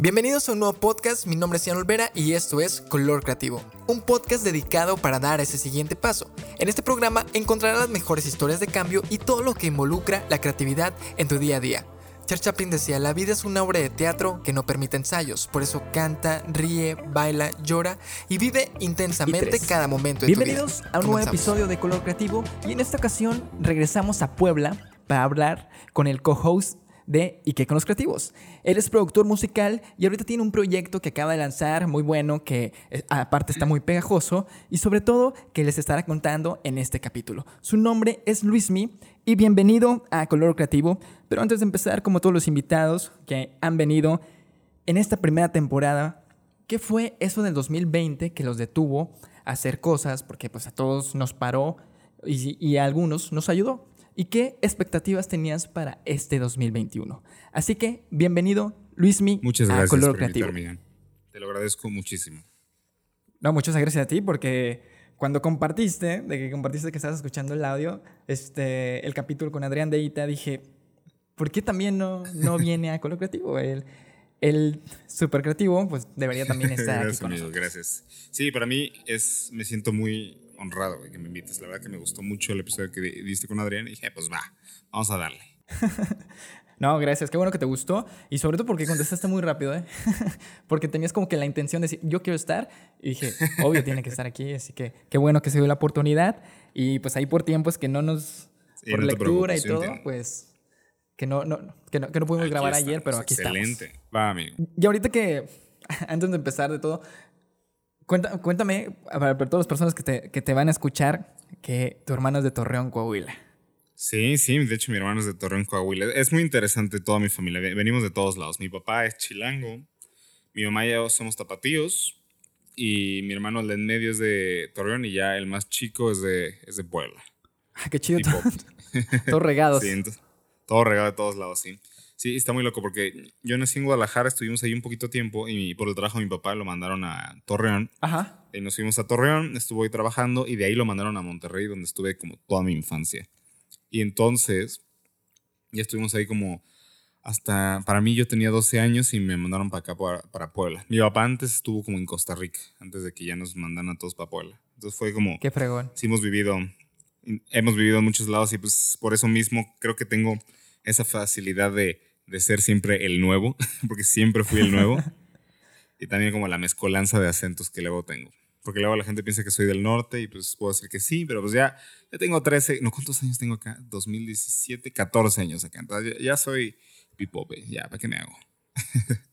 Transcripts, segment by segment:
Bienvenidos a un nuevo podcast, mi nombre es Ian Olvera y esto es Color Creativo, un podcast dedicado para dar ese siguiente paso. En este programa encontrarás las mejores historias de cambio y todo lo que involucra la creatividad en tu día a día. Charles Chaplin decía, la vida es una obra de teatro que no permite ensayos, por eso canta, ríe, baila, llora y vive intensamente cada momento de Bienvenidos tu vida. a un nuevo episodio de Color Creativo y en esta ocasión regresamos a Puebla para hablar con el co-host de ¿Y qué con los creativos? Él es productor musical y ahorita tiene un proyecto que acaba de lanzar muy bueno, que eh, aparte está muy pegajoso y sobre todo que les estará contando en este capítulo. Su nombre es Luismi y bienvenido a Color Creativo. Pero antes de empezar, como todos los invitados que han venido en esta primera temporada, ¿qué fue eso del 2020 que los detuvo a hacer cosas? Porque pues a todos nos paró y, y a algunos nos ayudó. ¿Y qué expectativas tenías para este 2021? Así que, bienvenido, Luismi, Muchas a gracias Color por Creativo. invitarme. Te lo agradezco muchísimo. No, muchas gracias a ti porque cuando compartiste, de que compartiste que estabas escuchando el audio, este, el capítulo con Adrián Deita, dije, ¿por qué también no, no viene a Color Creativo? El, el super creativo, pues debería también estar aquí gracias, con amigo, nosotros. gracias. Sí, para mí es, me siento muy honrado güey, que me invites. La verdad que me gustó mucho el episodio que di- diste con Adrián y dije, pues va, vamos a darle. No, gracias, qué bueno que te gustó. Y sobre todo porque contestaste muy rápido, ¿eh? porque tenías como que la intención de decir, yo quiero estar. Y dije, obvio, tiene que estar aquí. Así que qué bueno que se dio la oportunidad. Y pues ahí por tiempos que no nos. Sí, por no lectura y todo, entiendo. pues. Que no, no, que no, que no pudimos Aquí grabar ayer, estamos, pero aquí Excelente. Va, amigo. estamos. Y ahorita que, antes de empezar de todo, cuenta- cuéntame, para, todas las personas que te, que te van a escuchar, que tu hermano es de Torreón, Coahuila. Sí, sí, de hecho mi hermano es de Torreón, Coahuila. Es muy interesante toda mi familia. Ve- Venimos de todos lados. Mi papá es chilango, mi mamá y yo somos tapatíos y mi hermano el de en medio es de Torreón y ya el más chico es de, es de Puebla. Ah, qué chido. Tipo. Todos regados. Sí, entonces, todo regado de todos lados, sí. Sí, está muy loco porque yo nací en Guadalajara, estuvimos ahí un poquito tiempo y por el trabajo de mi papá lo mandaron a Torreón. Ajá. Y nos fuimos a Torreón, estuvo ahí trabajando y de ahí lo mandaron a Monterrey donde estuve como toda mi infancia. Y entonces ya estuvimos ahí como hasta, para mí yo tenía 12 años y me mandaron para acá, para, para Puebla. Mi papá antes estuvo como en Costa Rica, antes de que ya nos mandaran a todos para Puebla. Entonces fue como Qué fregón. sí hemos vivido, hemos vivido en muchos lados y pues por eso mismo creo que tengo esa facilidad de, de ser siempre el nuevo, porque siempre fui el nuevo. y también como la mezcolanza de acentos que luego tengo. Porque luego la gente piensa que soy del norte y pues puedo decir que sí, pero pues ya, ya tengo 13, no, ¿cuántos años tengo acá? 2017, 14 años acá. Entonces ya, ya soy pipope, ya, ¿para qué me hago?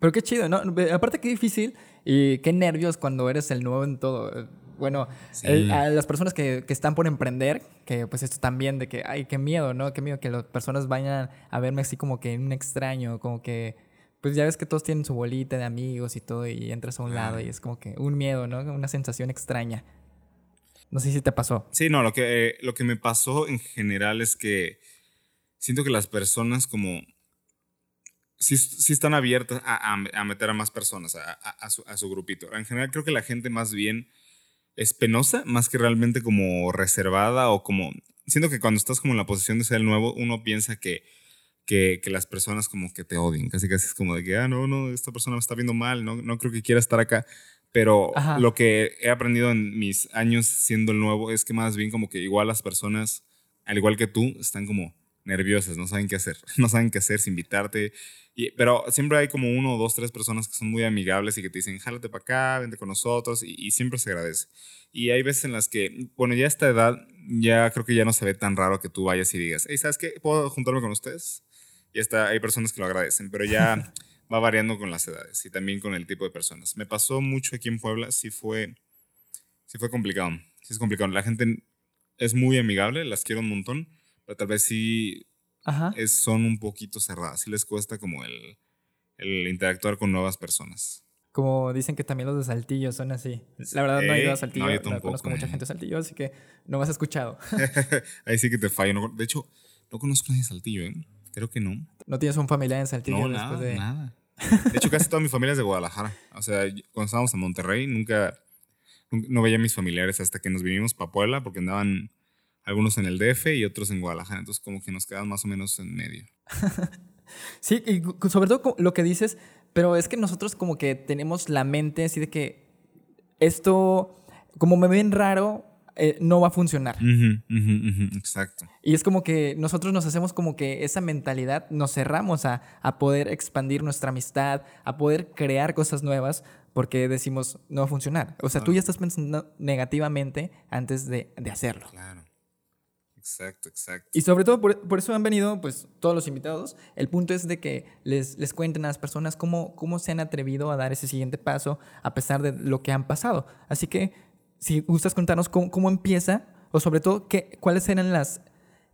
Pero qué chido, ¿no? Aparte qué difícil y qué nervios cuando eres el nuevo en todo. Bueno, Sí. el- a las personas que, que están por emprender, que pues esto también de que, ay, qué miedo, ¿no? Qué miedo que las personas vayan a verme así como que un extraño, como que, pues ya ves que todos tienen su bolita de amigos y todo y entras a un lado y es como que un miedo, ¿no? Una sensación extraña. No sé si te pasó. Sí, no, lo que, eh, lo que me pasó en general es que siento que las personas como... Sí, sí están abiertas a, a- a meter a más personas a su, a su grupito. En general creo que la gente más bien es penosa, más que realmente como reservada o como... Siento que cuando estás como en la posición de ser el nuevo, uno piensa que, que, que las personas como que te odien. Casi casi es como de que, ah, no, no, esta persona me está viendo mal, no, no creo que quiera estar acá. Pero Ajá. lo que he aprendido en mis años siendo el nuevo es que más bien como que igual las personas, al igual que tú, están como nerviosas, no saben qué hacer, no saben qué hacer, si invitarte. Y, pero siempre hay como uno, dos, tres personas que son muy amigables y que te dicen, jálate para acá, vente con nosotros, y, y siempre se agradece. Y hay veces en las que, bueno, ya a esta edad, ya creo que ya no se ve tan raro que tú vayas y digas, hey, ¿sabes qué? ¿Puedo juntarme con ustedes? Y está, hay personas que lo agradecen, pero ya va variando con las edades y también con el tipo de personas. Me pasó mucho aquí en Puebla, sí fue, sí fue complicado. Sí es complicado. La gente es muy amigable, las quiero un montón, pero tal vez sí Ajá. es- son un poquito cerradas. Sí les cuesta como el, el interactuar con nuevas personas. Como dicen que también los de Saltillo son así. La verdad no he ido a Eh, Saltillo, no, yo no, tampoco, conozco mucha eh. gente de Saltillo, así que no me has escuchado. Ahí sí que te fallo. No- de hecho, no conozco a nadie de Saltillo, ¿eh? Creo que no. ¿No tienes un familiar en Saltillo No, después nada, de...? nada. De hecho, casi toda mi familia es de Guadalajara. O sea, cuando estábamos en Monterrey, nunca, nun- no veía a mis familiares hasta que nos vinimos para Puebla, porque andaban algunos en el DF y otros en Guadalajara. Entonces, como que nos quedaban más o menos en medio. Sí, y sobre todo lo que dices, Pero es que nosotros como que tenemos la mente así de que esto, como me ven raro, eh, no va a funcionar. Ujú, ujú, ujú, Exacto. Y es como que nosotros nos hacemos como que esa mentalidad, nos cerramos a, a poder expandir nuestra amistad, a poder crear cosas nuevas, porque decimos, no va a funcionar. O sea, tú ya estás pensando negativamente antes de, de hacerlo. Claro. Exacto, exacto. Y sobre todo por, por eso han venido pues todos los invitados. El punto es de que les, les cuenten a las personas cómo, cómo se han atrevido a dar ese siguiente paso a pesar de lo que han pasado. Así que si gustas contarnos cómo, cómo empieza o sobre todo qué, cuáles eran las...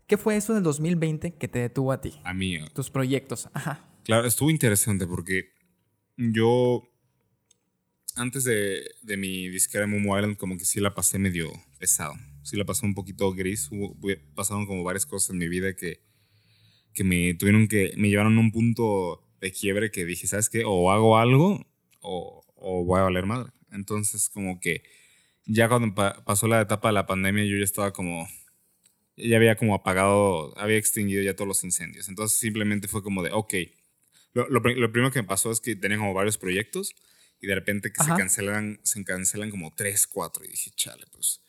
¿Qué fue eso del 2020 que te detuvo a ti? A mí, Tus proyectos. Ajá. Claro, estuvo interesante porque yo, antes de, de mi disquera Momo Island, como que sí la pasé medio pesado. Sí la pasé un poquito gris. Hubo, pasaron como varias cosas en mi vida que, que me tuvieron que, me llevaron a un punto de quiebre que dije, ¿sabes qué? O hago algo o, o voy a valer madre. Entonces, como que ya cuando pa- pasó la etapa de la pandemia, yo ya estaba como, ya había como apagado, había extinguido ya todos los incendios. Entonces simplemente fue como de, ok, lo, lo lo primero que me pasó es que tenía como varios proyectos y de repente que se Ajá. cancelan, se cancelan como tres, cuatro y dije, chale, pues.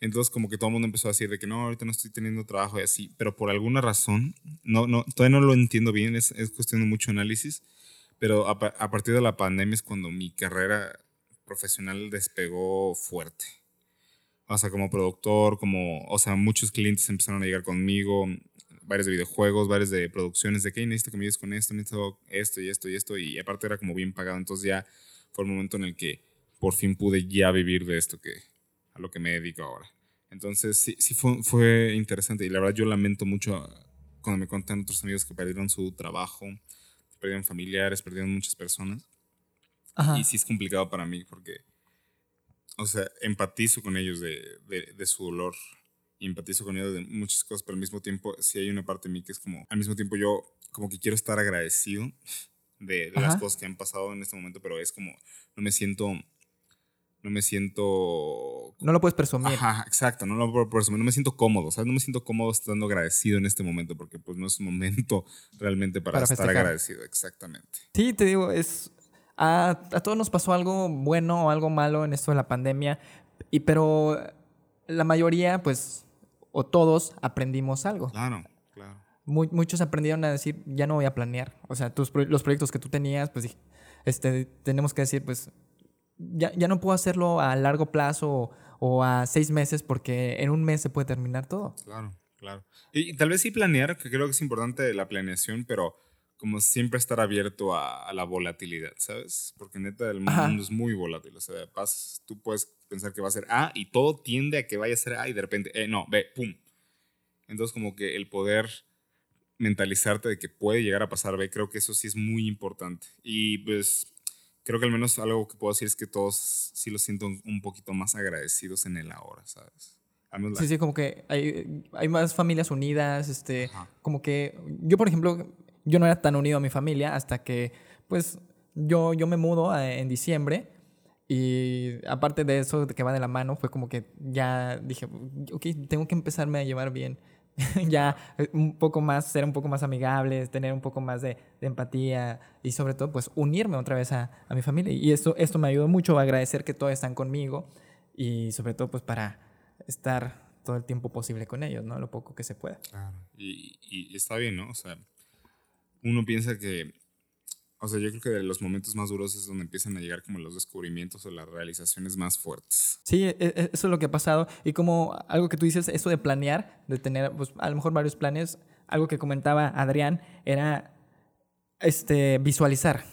Entonces como que todo el mundo empezó a decir de que no, ahorita no estoy teniendo trabajo y así, pero por alguna razón, no, no, todavía no lo entiendo bien, es, es cuestión de mucho análisis, pero a, pa- a partir de la pandemia es cuando mi carrera profesional despegó fuerte. O sea, como productor, como, o sea, muchos clientes empezaron a llegar conmigo, varios de videojuegos, varios de producciones, de que "Hey, necesito que me ayudes con esto, necesito esto y esto y esto, y aparte era como bien pagado, entonces ya fue el momento en el que por fin pude ya vivir de esto que, a lo que me dedico ahora. Entonces sí, sí fue, fue interesante y la verdad yo lamento mucho cuando me cuentan otros amigos que perdieron su trabajo, perdieron familiares, perdieron muchas personas. Ajá. Y sí es complicado para mí porque, o sea, empatizo con ellos de, de, de su dolor y empatizo con ellos de muchas cosas, pero al mismo tiempo sí hay una parte de mí que es como, al mismo tiempo yo como que quiero estar agradecido de, de las cosas que han pasado en este momento, pero es como, no me siento, no me siento... No lo puedes presumir. Ajá, exacto, no, lo por eso, no me siento cómodo, ¿sabes? No me siento cómodo estando agradecido en este momento porque pues no es un momento realmente para, Para estar festejar. agradecido, exactamente. Sí, te digo, es. A, a todos nos pasó algo bueno o algo malo en esto de la pandemia, y, pero la mayoría, pues, o todos aprendimos algo. Claro, claro. Mu- muchos aprendieron a decir, ya no voy a planear. O sea, tus, los proyectos que tú tenías, pues, este, tenemos que decir, pues, ya, ya no puedo hacerlo a largo plazo o, o a seis meses porque en un mes se puede terminar todo. Claro, claro. Y, y tal vez sí planear, que creo que es importante la planeación, pero como siempre estar abierto a, a la volatilidad, ¿sabes? Porque neta el Ajá. mundo es muy volátil. O sea, pas- tú puedes pensar que va a ser A y todo tiende a que vaya a ser A y de repente, eh, no, B, pum. Entonces como que el poder mentalizarte de que puede llegar a pasar B, creo que eso sí es muy importante. Y pues creo que al menos algo que puedo decir es que todos sí lo siento un- poquito más agradecidos en el ahora, ¿sabes? Sí, sí, como que hay, hay más familias unidas, este, Ajá. como que yo, por ejemplo, yo no era tan unido a mi familia hasta que, pues, yo, yo me mudo a- en diciembre y aparte de eso, que va de la mano, fue como que ya dije, ok, tengo que empezarme a llevar bien. ya eh, un poco más, ser un poco más amigables, tener un poco más de, empatía y sobre todo, pues, unirme otra vez a, a mi familia. Y esto, esto me ayudó mucho a agradecer que todos están conmigo y sobre todo, pues, para estar todo el tiempo posible con ellos, ¿no? Lo poco que se pueda. Claro. Y- y está bien, ¿no? O sea, uno piensa que, o sea, yo creo que de los momentos más duros es donde empiezan a llegar como los descubrimientos o las realizaciones más fuertes. Sí, e- e- eso es lo que ha pasado. Y como algo que tú dices, eso de planear, de tener pues, a lo mejor varios planes, algo que comentaba Adrián era este, visualizar.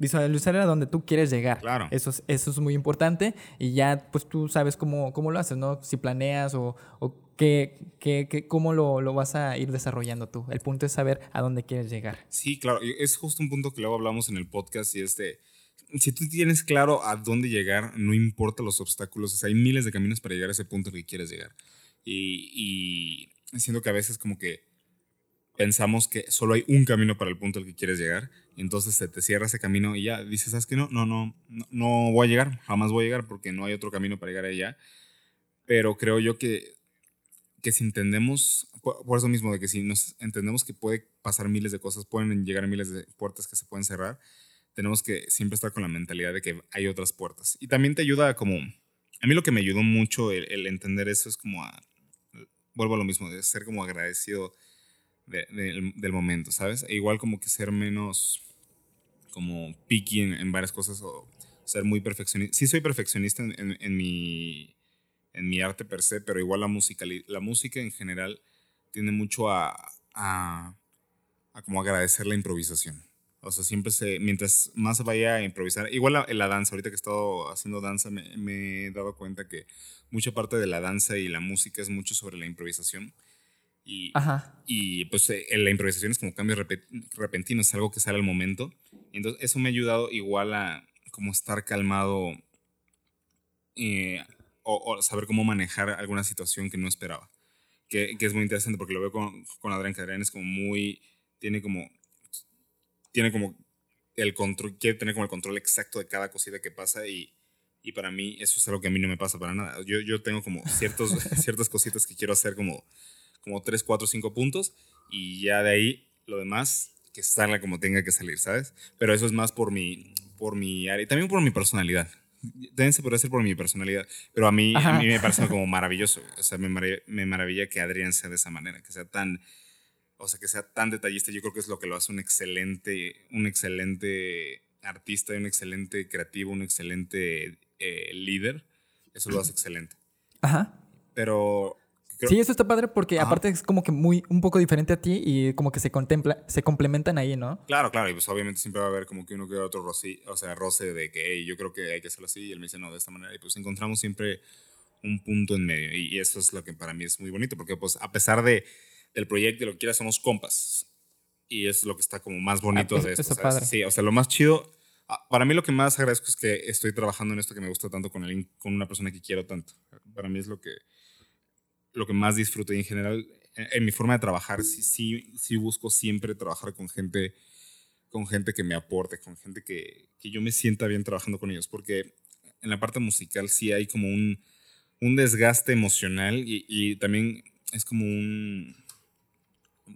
Visualizar a donde tú quieres llegar. Claro. Eso es, eso es muy importante y ya pues tú sabes cómo, cómo lo haces, ¿no? Si planeas o, o qué, qué, qué- cómo lo, lo vas a ir desarrollando tú. El punto es saber a dónde quieres llegar. Sí, claro. Es justo un punto que luego hablamos en el podcast y es de, si tú tienes claro a dónde llegar, no importa los obstáculos, o sea, hay miles de caminos para llegar a ese punto al que quieres llegar. Y, y siento que a veces como que pensamos que solo hay un camino para el punto al que quieres llegar, entonces se te cierra ese camino y ya dices, ¿sabes qué? No, no, no, no, voy a llegar, jamás voy a llegar porque no hay otro camino para llegar allá. Pero creo yo que, que si entendemos, por, eso mismo, de que si nos entendemos que puede pasar miles de cosas, pueden llegar miles de puertas que se pueden cerrar, tenemos que siempre estar con la mentalidad de que hay otras puertas. Y también te ayuda como, a mí lo que me ayudó mucho el, entender eso es como a, vuelvo a lo mismo, de ser como agradecido del momento, ¿sabes? E igual como que ser menos como picky en, varias cosas o ser muy perfeccionista. Sí soy perfeccionista en, en, mi, en mi arte per se, pero igual la música, la música en general tiene mucho a, a, a como agradecer la improvisación. O sea, siempre se, mientras más vaya a improvisar, igual la, la danza, ahorita que he estado haciendo danza, me, me, he dado cuenta que mucha parte de la danza y la música es mucho sobre la improvisación. Y, y pues eh, la improvisación es como cambio repentino, es algo que sale al momento. Entonces, eso me ha ayudado igual a como estar calmado eh, o, saber cómo manejar alguna situación que no esperaba. Que, que, es muy interesante porque lo veo con, con Adrián, que Adrián es como muy, tiene como tiene como el control, quiere tener como el control exacto de cada cosita que pasa y, y para mí eso es algo que a mí no me pasa para nada. Yo, yo tengo como ciertos, ciertas cositas que quiero hacer como, como 3, 4, 5 puntos y ya de ahí lo demás que salga como tenga que salir, ¿sabes? Pero eso es más por mi, por mi área y también por mi personalidad. También se puede hacer por mi personalidad, pero a mí, a mí me parece como maravilloso. O sea, me, me maravilla que Adrián sea de esa manera, que sea tan o sea, que sea tan detallista, yo creo que es lo que lo hace un excelente, un excelente artista, un excelente creativo, un excelente eh, líder. Eso lo hace excelente. Ajá. Pero sí, eso está padre porque aparte es como que muy un poco diferente a ti y como que se contempla, se complementan ahí, ¿no? Claro, claro, y pues obviamente siempre va a haber como que uno que otro roce, o sea, roce de que hey, yo creo que hay que hacerlo así y él me dice no de esta manera y pues encontramos siempre un punto en medio y, y eso es lo que para mí es muy bonito porque pues a pesar de del proyecto y lo que quieras, somos compas. Y eso es lo que está como más bonito ah, de esto. Sí, o sea, lo más chido, ah, para mí lo que más agradezco es que estoy trabajando en esto que me gusta tanto con, el, con una persona que quiero tanto. Para mí es lo que, lo que más disfruto y en general, en, mi forma de trabajar, sí, sí, sí busco siempre trabajar con gente con gente que me aporte, con gente que, que yo me sienta bien trabajando con ellos, porque en la parte musical sí hay como un, un desgaste emocional y, y, también es como un,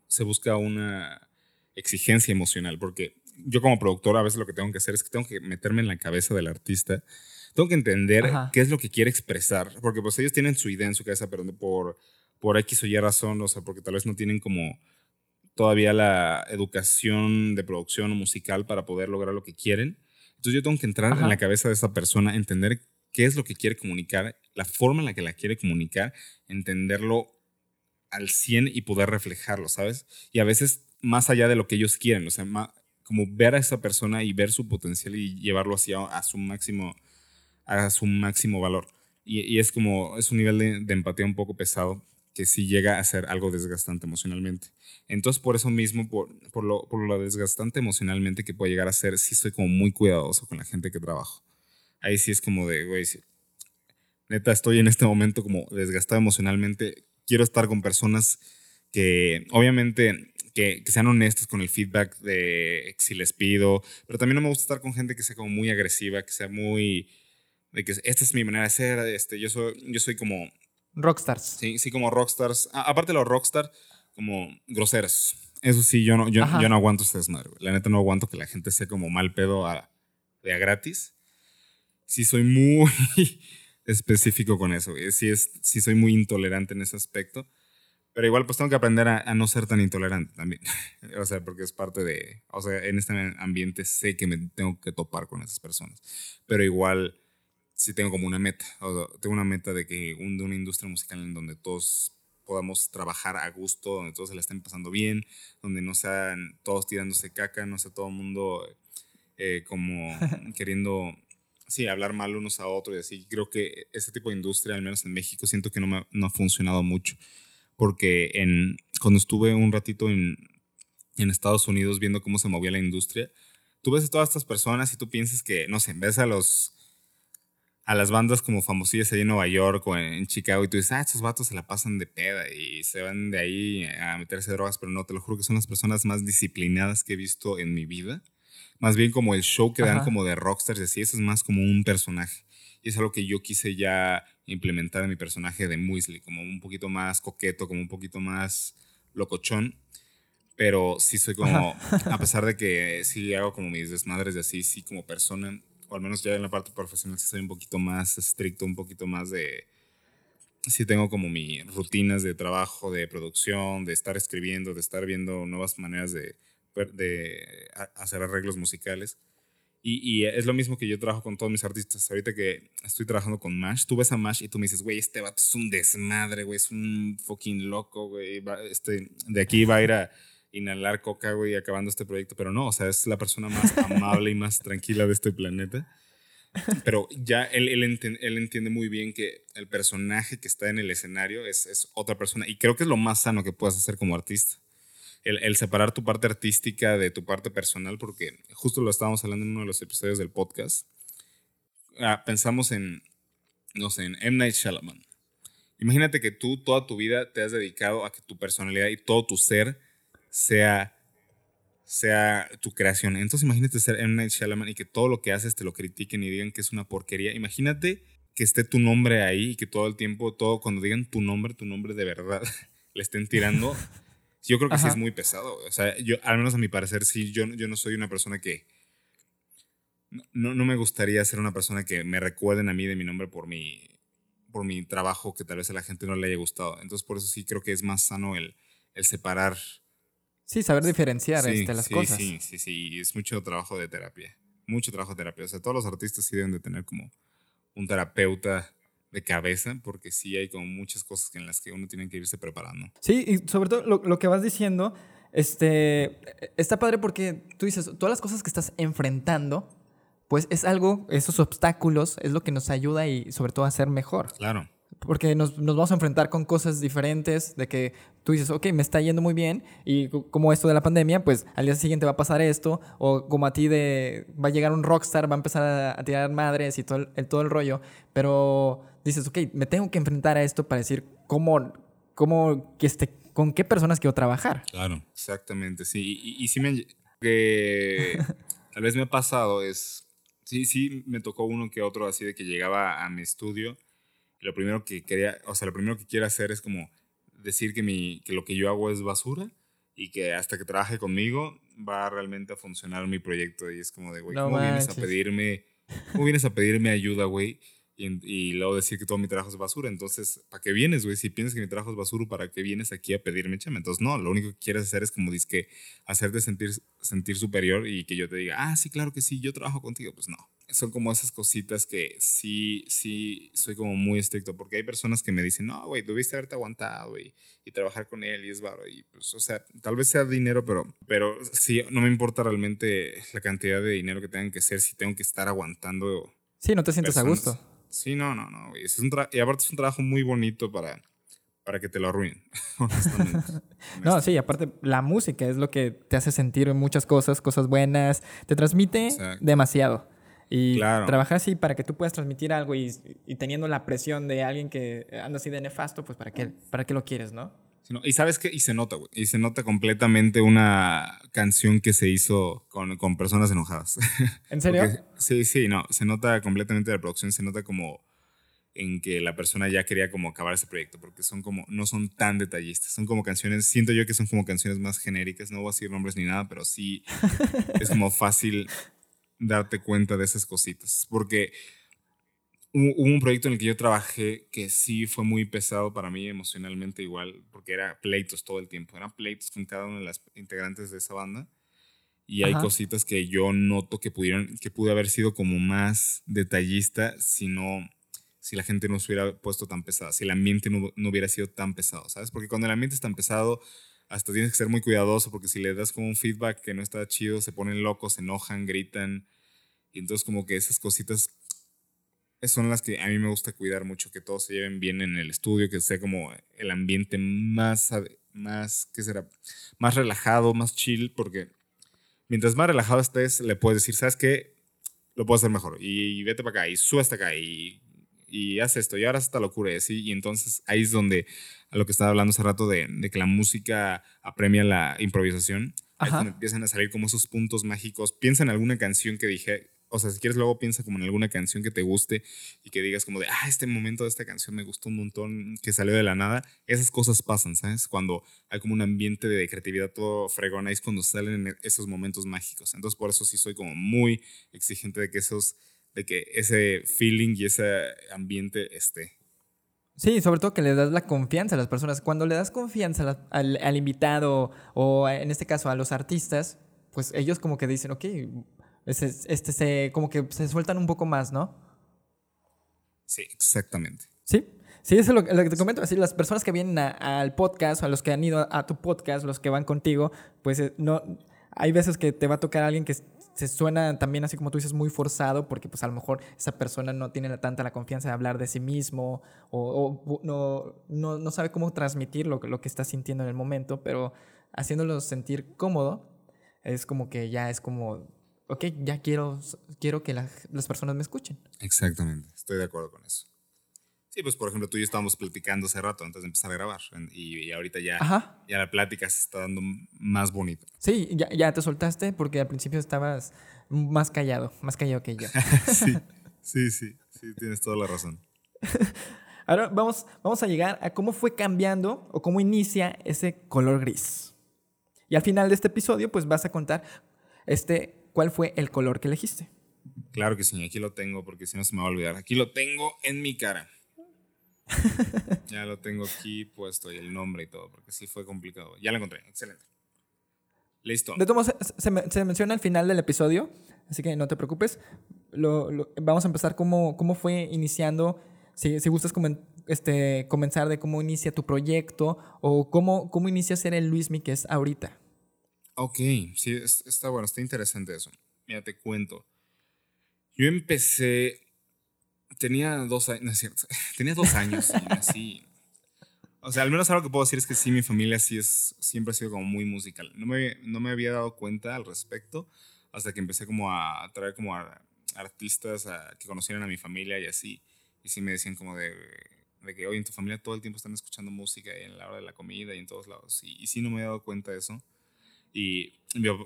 se busca una exigencia emocional, porque yo como productor a veces lo que tengo que hacer es que tengo que meterme en la cabeza del artista, tengo que entender qué es lo que quiere expresar, porque pues ellos tienen su idea en su cabeza, pero por, por X o Y razón, o sea, porque tal vez no tienen como todavía la educación de producción o musical para poder lograr lo que quieren. Entonces yo tengo que entrar en la cabeza de esa persona, entender qué es lo que quiere comunicar, la forma en la que la quiere comunicar, entenderlo al 100 y poder reflejarlo, ¿sabes? Y a veces más allá de lo que ellos quieren, o sea, como ver a esa persona y ver su potencial y llevarlo hacia a su máximo, a su máximo valor. Y, es como, es un nivel de, empatía un poco pesado que sí llega a ser algo desgastante emocionalmente. Entonces, por eso mismo, por, por, lo, por lo desgastante emocionalmente que puede llegar a ser, sí soy como muy cuidadoso con la gente que trabajo. Ahí sí es como de, güey, neta, estoy en este momento como desgastado emocionalmente, quiero estar con personas que obviamente que, sean honestos con el feedback de si les pido, pero también no me gusta estar con gente que sea como muy agresiva, que sea muy de que esta es mi manera de ser, este, yo soy yo soy como rockstars. Sí, sí como rockstars. aparte de los rockstars como groseros. Eso sí, yo no yo, yo no aguanto ustedes madre. La neta no aguanto que la gente sea como mal pedo a, de a gratis. Sí soy muy específico con eso. Sí, es, sí soy muy intolerante en ese aspecto. Pero igual pues tengo que aprender a, no ser tan intolerante también. o sea, porque es parte de... O sea, en este ambiente sé que me tengo que topar con esas personas. Pero igual sí tengo como una meta. O tengo una meta de que un, de una industria musical en donde todos podamos trabajar a gusto, donde todos se la estén pasando bien, donde no sean todos tirándose caca, no sea todo el mundo eh, como queriendo sí, hablar mal unos a otros y así. Creo que ese tipo de industria, al menos en México, siento que no, me, no ha funcionado mucho. Porque en, cuando estuve un ratito en, en Estados Unidos viendo cómo se movía la industria, tú ves a todas estas personas y tú piensas que, no sé, ves a los a las bandas como famosillas ahí en Nueva York o en Chicago y tú dices, ah, estos vatos se la pasan de peda y se van de ahí a meterse drogas, pero no, te lo juro que son las personas más disciplinadas que he visto en mi vida más bien como el show que dan como de rockstars y así, eso es más como un personaje. Y es algo que yo quise ya implementar en mi personaje de Muesli, como un poquito más coqueto, como un poquito más locochón. Pero sí soy como, a pesar de que sí hago como mis desmadres de así, sí como persona, o al menos ya en la parte profesional sí soy un poquito más estricto, un poquito más de... Sí tengo como mis rutinas de trabajo, de producción, de estar escribiendo, de estar viendo nuevas maneras de, de hacer arreglos musicales. Y, y, es lo mismo que yo trabajo con todos mis artistas. Ahorita que estoy trabajando con Mash, tú ves a Mash y tú me dices, güey, este vato es un desmadre, güey, es un fucking loco, güey. Este, de aquí va a ir a inhalar coca, güey, acabando este proyecto. Pero no, o sea, es la persona más amable y más tranquila de este planeta. Pero ya él, él, entiende, muy bien que el personaje que está en el escenario es, es, otra persona. Y creo que es lo más sano que puedes hacer como artista. El, el, separar tu parte artística de tu parte personal, porque justo lo estábamos hablando en uno de los episodios del podcast. Ah, pensamos en, no sé, en M. Night Shyamalan. Imagínate que tú toda tu vida te has dedicado a que tu personalidad y todo tu ser sea, sea tu creación. Entonces imagínate ser M. Night Shyamalan y que todo lo que haces te lo critiquen y digan que es una porquería. Imagínate que esté tu nombre ahí y que todo el tiempo, todo cuando digan tu nombre, tu nombre de verdad, le estén tirando. Yo creo que sí es muy pesado. O sea, yo, al menos a mi parecer, sí, yo, yo no soy una persona que... No, no me gustaría ser una persona que me recuerden a mí de mi nombre por mi, por mi trabajo que tal vez a la gente no le haya gustado. Entonces, por eso sí creo que es más sano el, el separar Sí, saber diferenciar este, las cosas. Sí, sí, sí, es mucho trabajo de terapia. Mucho trabajo de terapia. O sea, todos los artistas sí deben de tener como un terapeuta de cabeza, porque sí hay como muchas cosas en las que uno tiene que irse preparando. Sí, y sobre todo lo, lo que vas diciendo, este, está padre porque tú dices, todas las cosas que estás enfrentando, pues es algo, esos obstáculos es lo que nos ayuda y sobre todo a ser mejor. Claro porque nos, nos, vamos a enfrentar con cosas diferentes, de que tú dices, ok, me está yendo muy bien, y como esto de la pandemia, pues al día siguiente va a pasar esto, o como a ti de, va a llegar un rockstar, va a empezar a, tirar madres y todo el, todo el rollo, pero dices, ok, me tengo que enfrentar a esto para decir cómo, cómo que este, con qué personas quiero trabajar. Claro, exactamente, sí, y, y, sí me... Que tal vez me ha pasado es, sí, sí, me tocó uno que otro así de que llegaba a mi estudio lo primero que quería, o sea, lo primero que quiero hacer es como decir que, mi, que lo que yo hago es basura y que hasta que trabaje conmigo va realmente a funcionar mi proyecto. Y es como de, güey, ¿cómo vienes a pedirme, cómo vienes a pedirme ayuda, güey? y, luego decir que todo mi trabajo es basura. Entonces, ¿para qué vienes, güey? Si piensas que mi trabajo es basura, ¿para qué vienes aquí a pedirme chama? Entonces, no, lo único que quieres hacer es como que hacerte sentir, sentir superior y que yo te diga, ah, sí, claro que sí, yo trabajo contigo. Pues no. Son como esas cositas que sí, sí, soy como muy estricto, porque hay personas que me dicen, no, güey, debiste haberte aguantado, güey, y trabajar con él y es baro. Y pues, o sea, tal vez sea dinero, pero, pero sí, no me importa realmente la cantidad de dinero que tengan que ser si tengo que estar aguantando. Sí, no te sientes a gusto. Sí, no, no, no. Es un y aparte es un trabajo muy bonito para, para que te lo arruinen. no, sí, aparte la música es lo que te hace sentir muchas cosas, cosas buenas, te transmite demasiado. Y trabajar así para que tú puedas transmitir algo y, y, teniendo la presión de alguien que anda así de nefasto, pues ¿para qué, para qué lo quieres, no? y sabes qué, y se nota, güey. Y se nota completamente una canción que se hizo con, con personas enojadas. ¿En serio? sí, sí, no. Se nota completamente la producción, se nota como en que la persona ya quería como acabar ese proyecto, porque son como, no son tan detallistas, son como canciones, siento yo que son como canciones más genéricas, no voy a decir nombres ni nada, pero sí es como fácil darte cuenta de esas cositas, porque hubo un proyecto en el que yo trabajé que sí fue muy pesado para mí emocionalmente igual, porque era pleitos todo el tiempo, eran pleitos con cada una de las integrantes de esa banda. Y hay cositas que yo noto que pudieron, que pude haber sido como más detallista si no, si la gente no se hubiera puesto tan pesada, si el ambiente no, no hubiera sido tan pesado, ¿sabes? Porque cuando el ambiente es tan pesado, hasta tienes que ser muy cuidadoso porque si le das como un feedback que no está chido, se ponen locos, se enojan, gritan. Y entonces como que esas cositas son las que a mí me gusta cuidar mucho, que todos se lleven bien en el estudio, que sea como el ambiente más, más, ¿qué será? Más relajado, más chill, porque mientras más relajado estés, le puedes decir, ¿sabes qué? Lo puedo hacer mejor. Y, vete para acá, y sube hasta acá, y haz esto, y ahora esta locura, y así. Y entonces ahí es donde, a lo que estaba hablando hace rato, de, de que la música apremia la improvisación. Ahí empiezan a salir como esos puntos mágicos. Piensa en alguna canción que dije, o sea, si quieres luego piensa como en alguna canción que te guste y que digas como de, ah, este momento de esta canción me gustó un montón, que salió de la nada. Esas cosas pasan, ¿sabes? Cuando hay como un ambiente de creatividad todo fregón, ahí es cuando salen esos momentos mágicos. Entonces por eso sí soy como muy exigente de que esos, de que ese feeling y ese ambiente esté. Sí, sobre todo que le das la confianza a las personas. Cuando le das confianza al, al invitado o en este caso a los artistas, pues ellos como que dicen, ok, este, este, se, como que se sueltan un poco más, ¿no? Sí, exactamente. Sí, sí, eso es lo, que te comento. Así, las personas que vienen al podcast, o a los que han ido a, tu podcast, los que van contigo, pues eh, no, hay veces que te va a tocar a alguien que se suena también así como tú dices muy forzado porque pues a lo mejor esa persona no tiene tanta la confianza de hablar de sí mismo o, no, no, no, sabe cómo transmitir lo, lo que está sintiendo en el momento, pero haciéndolo sentir cómodo es como que ya es como ok, ya quiero, quiero que las personas me escuchen. Exactamente, estoy de acuerdo con eso. Sí, pues por ejemplo, tú y yo estábamos platicando hace rato antes de empezar a grabar y, ahorita ya, ya la plática se está dando más bonita. Sí, ya, ya te soltaste porque al principio estabas más callado, más callado que yo. sí, sí, sí, sí, tienes toda la razón. Ahora vamos, vamos a llegar a cómo fue cambiando o cómo inicia ese color gris. Y al final de este episodio, pues vas a contar este ¿cuál fue el color que elegiste? Claro que sí, aquí lo tengo porque si no se me va a olvidar. Aquí lo tengo en mi cara. ya lo tengo aquí puesto y el nombre y todo, porque sí fue complicado. Ya lo encontré, excelente. Listo. De todos modos, se, menciona al final del episodio, así que no te preocupes. vamos a empezar cómo, cómo fue iniciando. Si, si gustas este, comenzar de cómo inicia tu proyecto o cómo, cómo inicia ser el Luismi que es ahorita. Ok, sí, está bueno, está interesante eso. Mira, te cuento. Yo empecé, tenía dos años, no es cierto, tenía dos años y así. O sea, al menos algo que puedo decir es que sí, mi familia sí es, siempre ha sido como muy musical. No me, no me había dado cuenta al respecto hasta que empecé como a traer como a artistas a, que conocieran a mi familia y así. Y sí me decían como de, de que hoy en tu familia todo el tiempo están escuchando música en la hora de la comida y en todos lados. Y, y sí no me he dado cuenta de eso. Y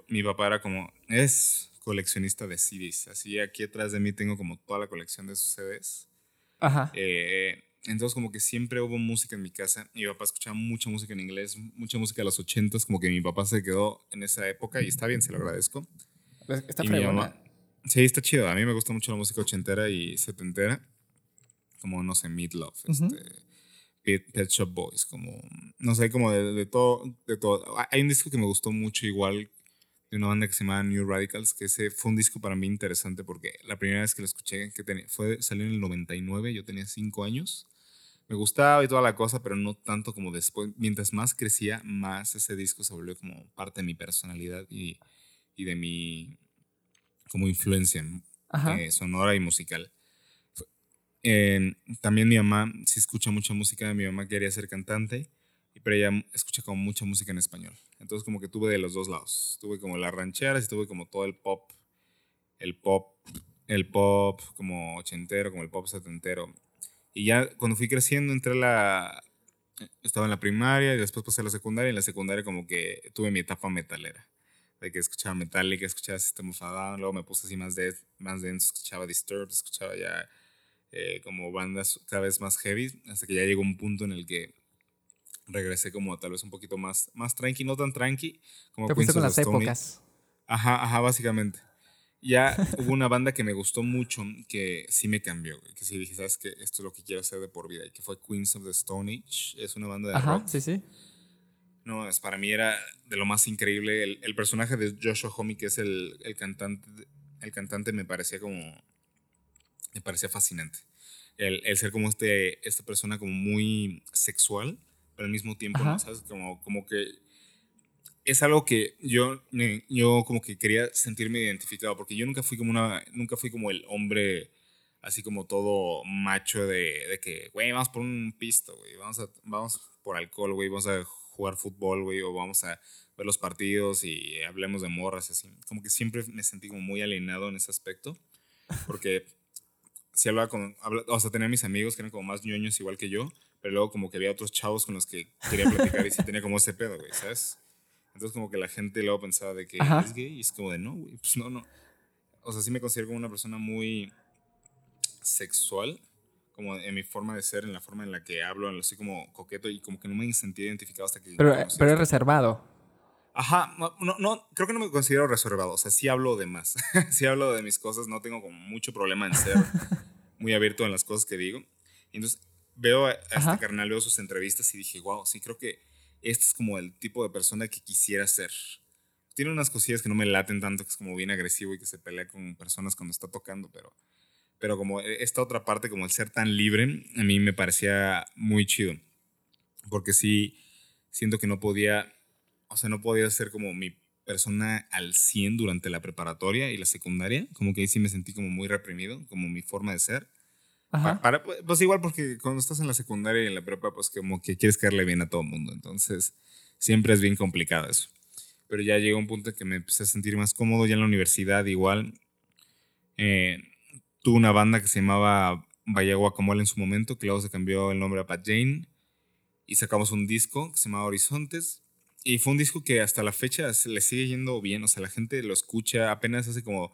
mi, papá era como, es coleccionista de CDs. Así aquí atrás de mí tengo como toda la colección de sus CDs. Ajá. Eh, entonces como que siempre hubo música en mi casa. Mi papá escuchaba mucha música en inglés, mucha música de los ochentas, como que mi papá se quedó en esa época y está bien, se lo agradezco. Pues, está fregona. Sí, está chido. A mí me gusta mucho la música ochentera y setentera. Como, no sé, Meatloaf, este, Pet, Shop Boys, como, no sé, como de, todo, de todo. Hay un disco que me gustó mucho igual de una banda que se llama New Radicals, que ese fue un disco para mí interesante porque la primera vez que lo escuché, que tenía, fue, salió en el 99, yo tenía 5 años. Me gustaba y toda la cosa, pero no tanto como después. Mientras más crecía, más ese disco se volvió como parte de mi personalidad y, y de mi como influencia eh, sonora y musical también mi mamá sí escucha mucha música, mi mamá quería ser cantante, pero ella escucha como mucha música en español. Entonces como que tuve de los dos lados. Tuve como las rancheras y tuve como todo el pop, el pop, el pop como ochentero, como el pop setentero. Y ya cuando fui creciendo entré a la... Estaba en la primaria y después pasé a la secundaria y en la secundaria como que tuve mi etapa metalera. De que escuchaba Metallica, escuchaba System of a Down, luego me puse así más, de, más denso, escuchaba Disturbed, escuchaba ya eh, como bandas cada vez más heavy, hasta que ya llegó un punto en el que regresé como tal vez un poquito más, más tranqui, no tan tranqui. Como Te fuiste con las épocas. Ajá, ajá, básicamente. Ya hubo una banda que me gustó mucho, que sí me cambió, que sí dije, sabes que esto es lo que quiero hacer de por vida, y que fue Queens of the Stone Age. Es una banda de ajá, rock. sí, sí. No, es, para mí era de lo más increíble. El, el personaje de Joshua Homme, que es el, el, cantante, el cantante, me parecía como me parecía fascinante. El, el, ser como este, esta persona como muy sexual, pero al mismo tiempo, ¿sabes? Como, como que es algo que yo, yo como que quería sentirme identificado, porque yo nunca fui como una, nunca fui como el hombre así como todo macho de, de que, güey, vamos por un pisto, güey, vamos, a, vamos por alcohol, güey, vamos a jugar fútbol, güey, o vamos a ver los partidos y hablemos de morras, así. Como que siempre me sentí como muy alienado en ese aspecto, porque sí hablaba con, o sea, tenía mis amigos que eran como más ñoños igual que yo, pero luego como que había otros chavos con los que quería platicar y sí tenía como ese pedo, güey, ¿sabes? Entonces como que la gente luego pensaba de que es gay y es como de no, güey, pues no, no. o sea, sí me considero como una persona muy sexual, como en mi forma de ser, en la forma en la que hablo, así como coqueto y como que no me sentí identificado hasta que... Pero, pero es reservado. Ajá, no, no, creo que no me considero reservado, o sea, sí hablo de más, sí hablo de mis cosas, no tengo como mucho problema en ser muy abierto en las cosas que digo. Entonces veo a, a este carnal, veo sus entrevistas y dije, wow, sí, creo que este es como el tipo de persona que quisiera ser. Tiene unas cosillas que no me laten tanto, que es como bien agresivo y que se pelea con personas cuando está tocando, pero, pero como esta otra parte, como el ser tan libre, a mí me parecía muy chido. Porque sí, siento que no podía, o sea, no podía ser como mi persona al 100 durante la preparatoria y la secundaria. Como que ahí sí me sentí como muy reprimido, como mi forma de ser. Pues igual porque cuando estás en la secundaria y en la prepa, pues como que quieres caerle bien a todo el mundo. Entonces, siempre es bien complicado eso. Pero ya llegó un punto en que me empecé a sentir más cómodo. Ya en la universidad igual. eh, tuve una banda que se llamaba Vaya Guacamole en su momento, que luego se cambió el nombre a Pat Jane. Y sacamos un disco que se llamaba Horizontes. Y fue un disco que hasta la fecha le sigue yendo bien. O sea, la gente lo escucha. Apenas hace como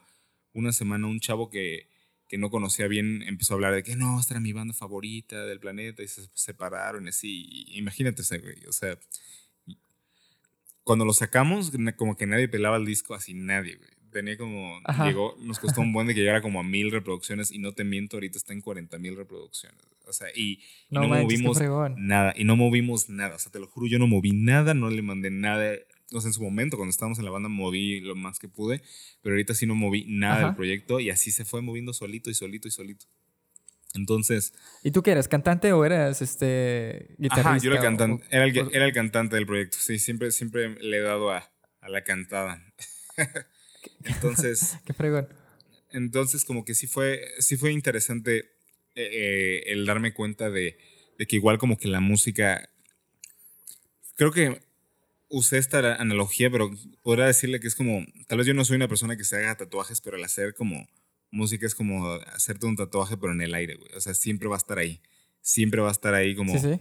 una semana un chavo que, que no conocía bien empezó a hablar de que no, esta era mi banda favorita del planeta y se separaron y así. Imagínate ese güey. O sea, cuando lo sacamos, como que nadie pelaba el disco, así nadie, güey. Tenía como, Ajá. llegó, nos costó un buen de que llegara como a mil reproducciones y no te miento, ahorita está en 40 mil reproducciones. O sea, y, y No manches, movimos nada, y no movimos nada. O sea, te lo juro, yo no moví nada, no le mandé nada. O sea, en su momento, cuando estábamos en la banda, moví lo más que pude, pero ahorita sí no moví nada Ajá. del proyecto y así se fue moviendo solito y solito y solito. Entonces, ¿Y tú qué eres? ¿Cantante o eras este guitarrista? ajá, yo era cantante, era, el, era cantante del proyecto. Sí, siempre, siempre le he dado a, a la cantada. Entonces, Qué fregón. entonces como que sí fue, sí fue interesante eh, eh, el darme cuenta de, de que igual como que la música, creo que usé esta analogía, pero podría decirle que es como, tal vez yo no soy una persona que se haga tatuajes, pero al hacer como música es como hacerte un tatuaje, pero en el aire, güey. O sea, siempre va a estar ahí. Siempre va a estar ahí como Sí, sí.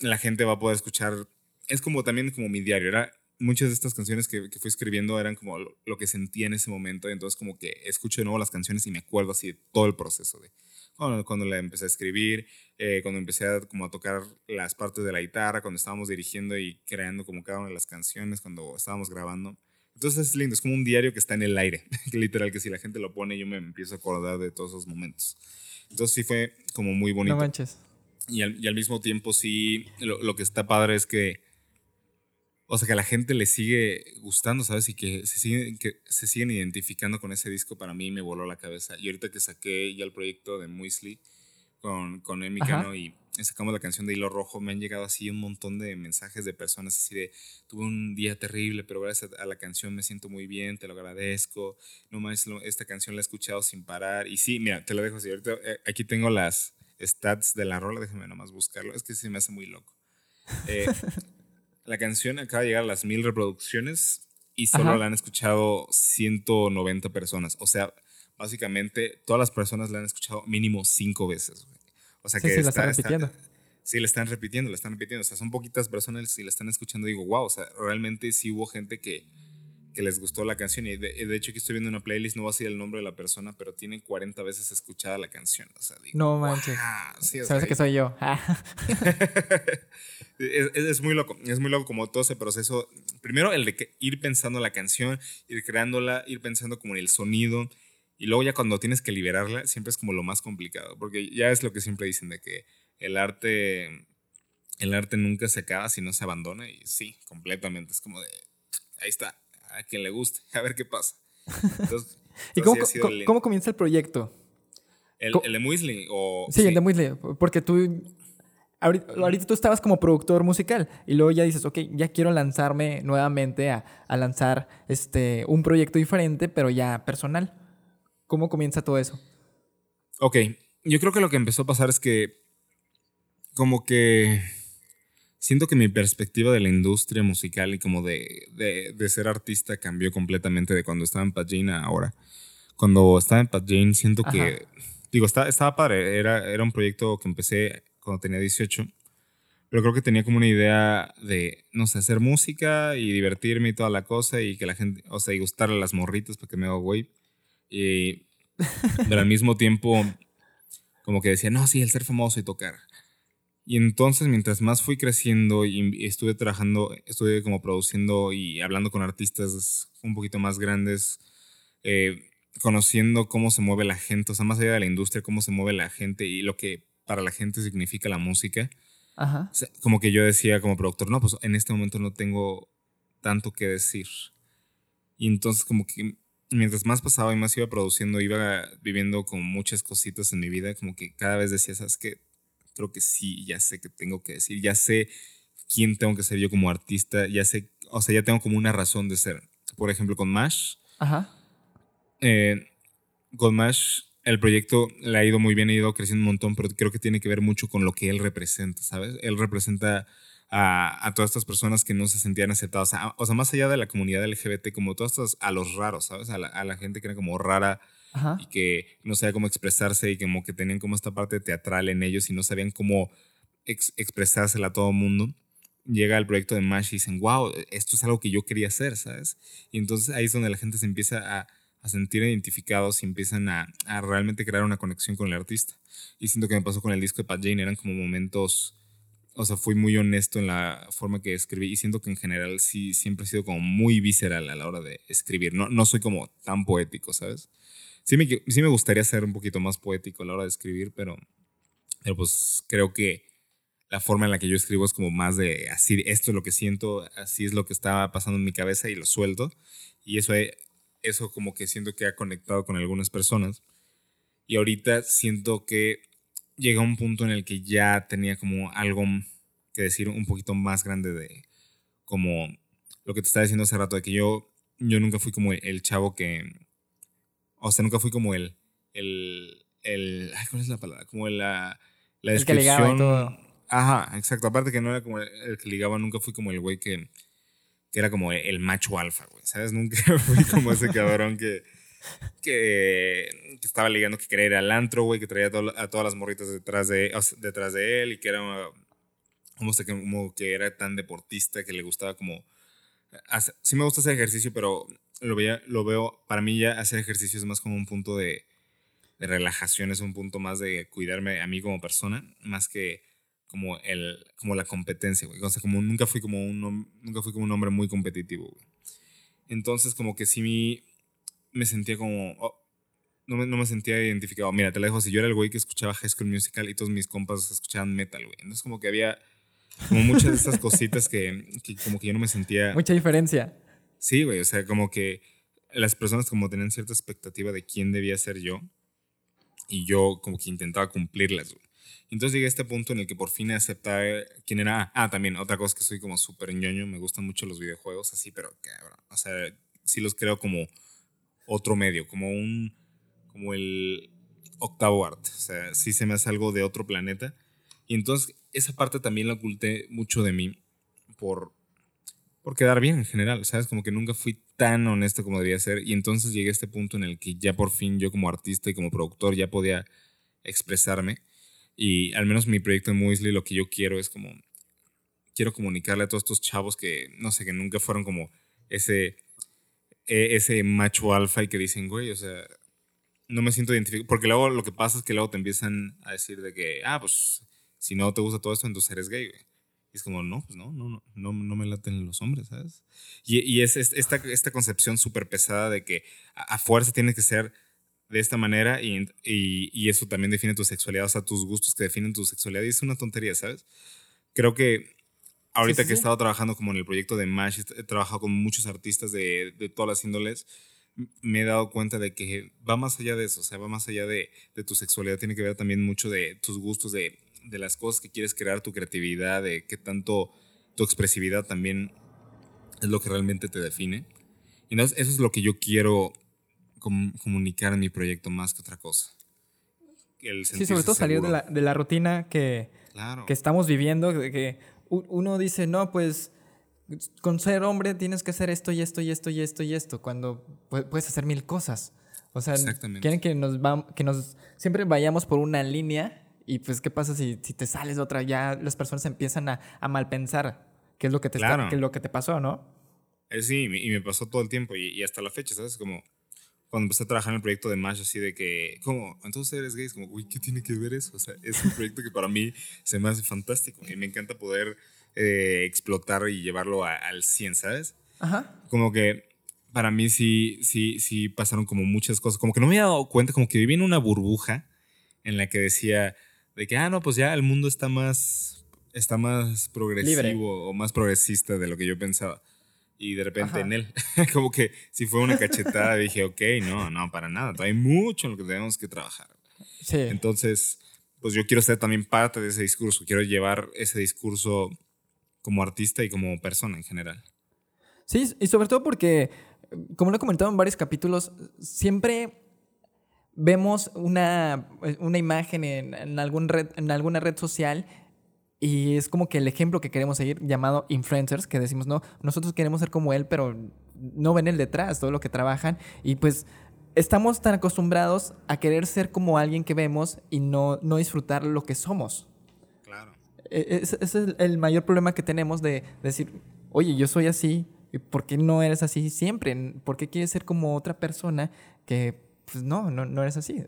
la gente va a poder escuchar. Es como también como mi diario. Era, muchas de estas canciones que, que fui escribiendo eran como lo, lo que sentía en ese momento. Entonces como que escucho de nuevo las canciones y me acuerdo así de todo el proceso de cuando, cuando la empecé a escribir, eh, cuando empecé a, como a tocar las partes de la guitarra, cuando estábamos dirigiendo y creando como cada una de las canciones, cuando estábamos grabando. Entonces es lindo, es como un diario que está en el aire, que literal que si la gente lo pone yo me empiezo a acordar de todos esos momentos. Entonces sí fue como muy bonito. No manches. Y al, y al mismo tiempo sí, lo, lo que está padre es que, o sea, que a la gente le sigue gustando, ¿sabes? Y que se, siguen, que se siguen identificando con ese disco, para mí me voló la cabeza. Y ahorita que saqué ya el proyecto de Muesli con, con Emi. Cano y sacamos la canción de Hilo Rojo, me han llegado así un montón de mensajes de personas así de, tuve un día terrible, pero gracias a la canción me siento muy bien, te lo agradezco. No más, esta canción la he escuchado sin parar. Y sí, mira, te lo dejo así. Ahorita eh, aquí tengo las stats de la rola, déjame nomás buscarlo. Es que sí me hace muy loco. Eh, la canción acaba de llegar a las mil reproducciones y solo Ajá. la han escuchado 190 personas. O sea, básicamente todas las personas la han escuchado mínimo cinco veces. güey. O sea Sí, que sí, la está- están está- repitiendo. sí, la están repitiendo, la están repitiendo. O sea, son poquitas personas y la están escuchando. Digo, wow, o sea, realmente sí hubo gente que, que les gustó la canción. Y de, de hecho, aquí estoy viendo una playlist, no va a decir el nombre de la persona, pero tiene 40 veces escuchada la canción. O sea, digo, No manches. Sea, que soy yo. es, es- es muy loco, es muy loco como todo ese proceso. Primero el de que ir pensando la canción, ir creándola, ir pensando como en el sonido. Y luego ya cuando tienes que liberarla, siempre es como lo más complicado. Porque ya es lo que siempre dicen de que el arte, el arte nunca se acaba si no se abandona. Y sí, completamente. Es como de, ahí está, a quien le guste, a ver qué pasa. Entonces, ¿Y entonces cómo, sí cómo- comienza el proyecto? ¿El, el de Muesli o...? Sí, el de Muesli. Porque tú. Ahorita, ahorita tú estabas como productor musical y luego ya dices, ok, ya quiero lanzarme nuevamente a, a lanzar este, un proyecto diferente, pero ya personal. ¿Cómo comienza todo eso? Ok, yo creo que lo que empezó a pasar es que como que siento que mi perspectiva de la industria musical y como de, de, de ser artista cambió completamente de cuando estaba en Jane a ahora. Cuando estaba en Jane siento que, Ajá. digo, estaba, estaba padre, era, era un proyecto que empecé cuando tenía 18, pero creo que tenía como una idea de, no sé, hacer música y divertirme y toda la cosa y que la gente, o sea, y gustarle a las morritas porque me hago güey. Y, pero al mismo tiempo, como que decía, no, sí, el ser famoso y tocar. Y entonces, mientras más fui creciendo y estuve trabajando, estuve como produciendo y hablando con artistas un poquito más grandes, eh, conociendo cómo se mueve la gente, o sea, más allá de la industria, cómo se mueve la gente y lo que para la gente significa la música. Ajá. como que yo decía como productor, no, pues en este momento no tengo tanto que decir. Y entonces como que mientras más pasaba y más iba produciendo, iba viviendo con muchas cositas en mi vida, como que cada vez decía, ¿sabes qué? Creo que sí, ya sé qué tengo que decir, ya sé quién tengo que ser yo como artista, ya sé, o sea, ya tengo como una razón de ser. Por ejemplo, con Mash. Ajá. Eh, con Mash, el proyecto le ha ido muy bien, ha ido creciendo un montón, pero creo que tiene que ver mucho con lo que él representa, ¿sabes? Él representa a, todas estas personas que no se sentían aceptadas. O sea, más allá de la comunidad LGBT, como todos estos, a los raros, ¿sabes? A la, gente que era como rara y que no sabía cómo expresarse y como que tenían como esta parte teatral en ellos y no sabían cómo expresársela a todo el mundo. Llega el proyecto de MASH y dicen, wow, esto es algo que yo quería hacer, ¿sabes? Y entonces ahí es donde la gente se empieza a, a sentir identificados y empiezan a, a, realmente crear una conexión con el artista. Y siento que me pasó con el disco de Pat Jane, eran como momentos o sea, fui muy honesto en la forma que escribí y siento que en general sí siempre he sido como muy visceral a la hora de escribir. No, no soy como tan poético, ¿sabes? Sí me, sí me gustaría ser un poquito más poético a la hora de escribir, pero, pero pues creo que la forma en la que yo escribo es como más de así, esto es lo que siento, así es lo que estaba pasando en mi cabeza y lo suelto. Y eso, eso como que siento que ha conectado con algunas personas. Y ahorita siento que llega un punto en el que ya tenía como algo que decir un poquito más grande de como lo que te estaba diciendo hace rato, de que yo, yo nunca fui como el chavo que, o sea, nunca fui como el, el, el, ¿cuál es la palabra? Como la, la descripción. El que ligaba y todo. Ajá, exacto. Aparte que no era como el, que ligaba, nunca fui como el güey que, que era como el macho alfa, güey, ¿sabes? Nunca fui como ese cabrón que que, estaba ligando que quería ir al antro, güey, que traía a, todas las morritas detrás de, detrás de él y que era como, como que era tan deportista que le gustaba como... sí me gusta hacer ejercicio, pero lo, veía, lo veo, para mí ya hacer ejercicio es más como un punto de, de relajación, es un punto más de cuidarme a mí como persona, más que como, el, como la competencia, güey. O sea, como nunca fui como un, nunca fui como un hombre muy competitivo, güey. Entonces, como que sí me sentía como... Oh, no, me, no me, sentía identificado. Mira, te la dejo así. Yo era el güey que escuchaba High School Musical y todos mis compas escuchaban metal, güey. Entonces como que había como muchas de estas cositas que, que como que yo no me sentía... Mucha diferencia. Sí, güey. O sea, como que las personas como tenían cierta expectativa de quién debía ser yo y yo como que intentaba cumplirlas, güey. Entonces llegué a este punto en el que por fin acepté quién era. Ah, también, otra cosa que soy como súper ñoño, me gustan mucho los videojuegos, así, pero cabrón. O sea, sí los creo como otro medio, como un, como el octavo arte. O sea, sí se me hace algo de otro planeta. Y entonces esa parte también la oculté mucho de mí por, por quedar bien en general, ¿sabes? Como que nunca fui tan honesto como debía ser. Y entonces llegué a este punto en el que ya por fin yo como artista y como productor ya podía expresarme. Y al menos mi proyecto en Muesli lo que yo quiero es como, quiero comunicarle a todos estos chavos que, no sé, que nunca fueron como ese e, ese macho alfa y que dicen, güey, o sea, no me siento identificado. Porque luego lo que pasa es que luego te empiezan a decir de que, ah, pues si no te gusta todo esto, entonces eres gay, güey. Y es como, no, pues no, no, no, no, no me laten los hombres, ¿sabes? Y, y es esta, esta concepción súper pesada de que a, fuerza tiene que ser de esta manera y, y, y, eso también define tu sexualidad, o sea, tus gustos que definen tu sexualidad y es una tontería, ¿sabes? Creo que ahorita que he estado trabajando como en el proyecto de MASH, he trabajado con muchos artistas de, de, todas las índoles, me he dado cuenta de que va más allá de eso, o sea, va más allá de, de tu sexualidad, tiene que ver también mucho de tus gustos, de, de, las cosas que quieres crear, tu creatividad, de qué tanto tu expresividad también es lo que realmente te define. Y entonces eso es lo que yo quiero comunicar en mi proyecto más que otra cosa. sí, sobre todo salir de la, de la, rutina que, que estamos viviendo, de que uno dice, no, pues con ser hombre tienes que hacer esto y esto y esto y esto y esto, cuando puedes hacer mil cosas. O sea, quieren que nos, que nos siempre vayamos por una línea y pues qué pasa si, si te sales de otra, ya las personas empiezan a, a malpensar qué es lo que te, qué es lo que te pasó, ¿no? Eh, sí, y me pasó todo el tiempo y, y, hasta la fecha, ¿sabes? Como cuando empecé a trabajar en el proyecto de Mash, así de que, ¿cómo? Entonces eres gay, como, uy, ¿qué tiene que ver eso? O sea, es un proyecto que para mí se me hace fantástico y me encanta poder eh, explotar y llevarlo al 100, ¿sabes? Ajá. Como que para mí sí, sí, sí pasaron como muchas cosas, como que no me había dado cuenta, como que viví en una burbuja en la que decía de que, ah, no, pues ya el mundo está más, está más progresivo o más progresista de lo que yo pensaba y de repente en él, como que si fue una cachetada, dije, ok, no, no, para nada, hay mucho en lo que tenemos que trabajar. Sí. Entonces, pues yo quiero ser también parte de ese discurso, quiero llevar ese discurso como artista y como persona en general. Sí, y sobre todo porque, como lo he comentado en varios capítulos, siempre vemos una, una imagen en, en, algún red, en alguna red social y es como que el ejemplo que queremos seguir, llamado influencers, que decimos, no, nosotros queremos ser como él, pero no ven el detrás, todo lo que trabajan. Y pues estamos tan acostumbrados a querer ser como alguien que vemos y no, no disfrutar lo que somos. Claro. E, ese es el mayor problema que tenemos de decir, oye, yo soy así, ¿por qué no eres así siempre? ¿Por qué quieres ser como otra persona que pues no, no, no eres así.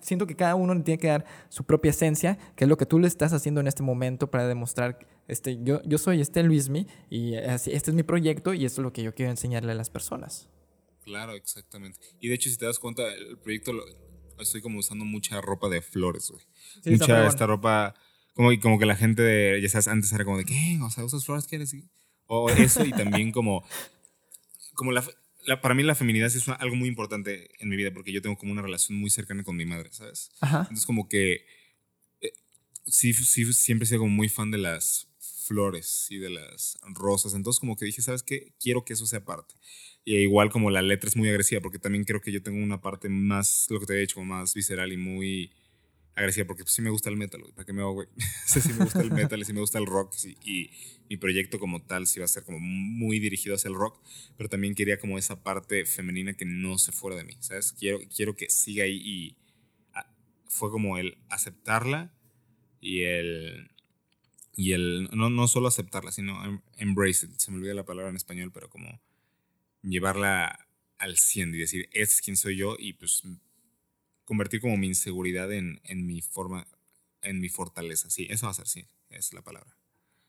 siento que cada uno tiene que dar su propia esencia, que es lo que tú le estás haciendo en este momento para demostrar, este, yo, yo soy este Luismi y este es mi proyecto y esto es lo que yo quiero enseñarle a las personas. Claro, exactamente. Y de hecho, si te das cuenta, el proyecto lo, estoy como usando mucha ropa de flores, güey. mucha esta ropa, como, como que la gente, de, ya sabes, antes era como de, ¿qué? O sea, ¿usas flores? ¿Quieres? O eso y también como, como la para mí la feminidad es algo muy importante en mi vida porque yo tengo como una relación muy cercana con mi madre, ¿sabes? Ajá. Entonces como que eh, sí, sí, siempre he sido como muy fan de las flores y de las rosas. Entonces como que dije, ¿sabes qué? Quiero que eso sea parte. Y igual como la letra es muy agresiva porque también creo que yo tengo una parte más, lo que te he dicho, más visceral y muy agresiva porque pues, sí me gusta el metal, güey. ¿Para qué me hago, güey? sí, sí me gusta el metal sí me gusta el rock. y mi proyecto como tal sí va a ser como muy dirigido hacia el rock, pero también quería como esa parte femenina que no se fuera de mí, ¿sabes? Quiero, quiero que siga ahí y ah, fue como el aceptarla y el... Y el, no, no solo aceptarla, sino em, embrace it. Se me olvida la palabra en español, pero como llevarla al 100 y decir, este es quien soy yo y pues convertir como mi inseguridad en, en mi forma, en mi fortaleza. Sí, eso va a ser, sí, es la palabra.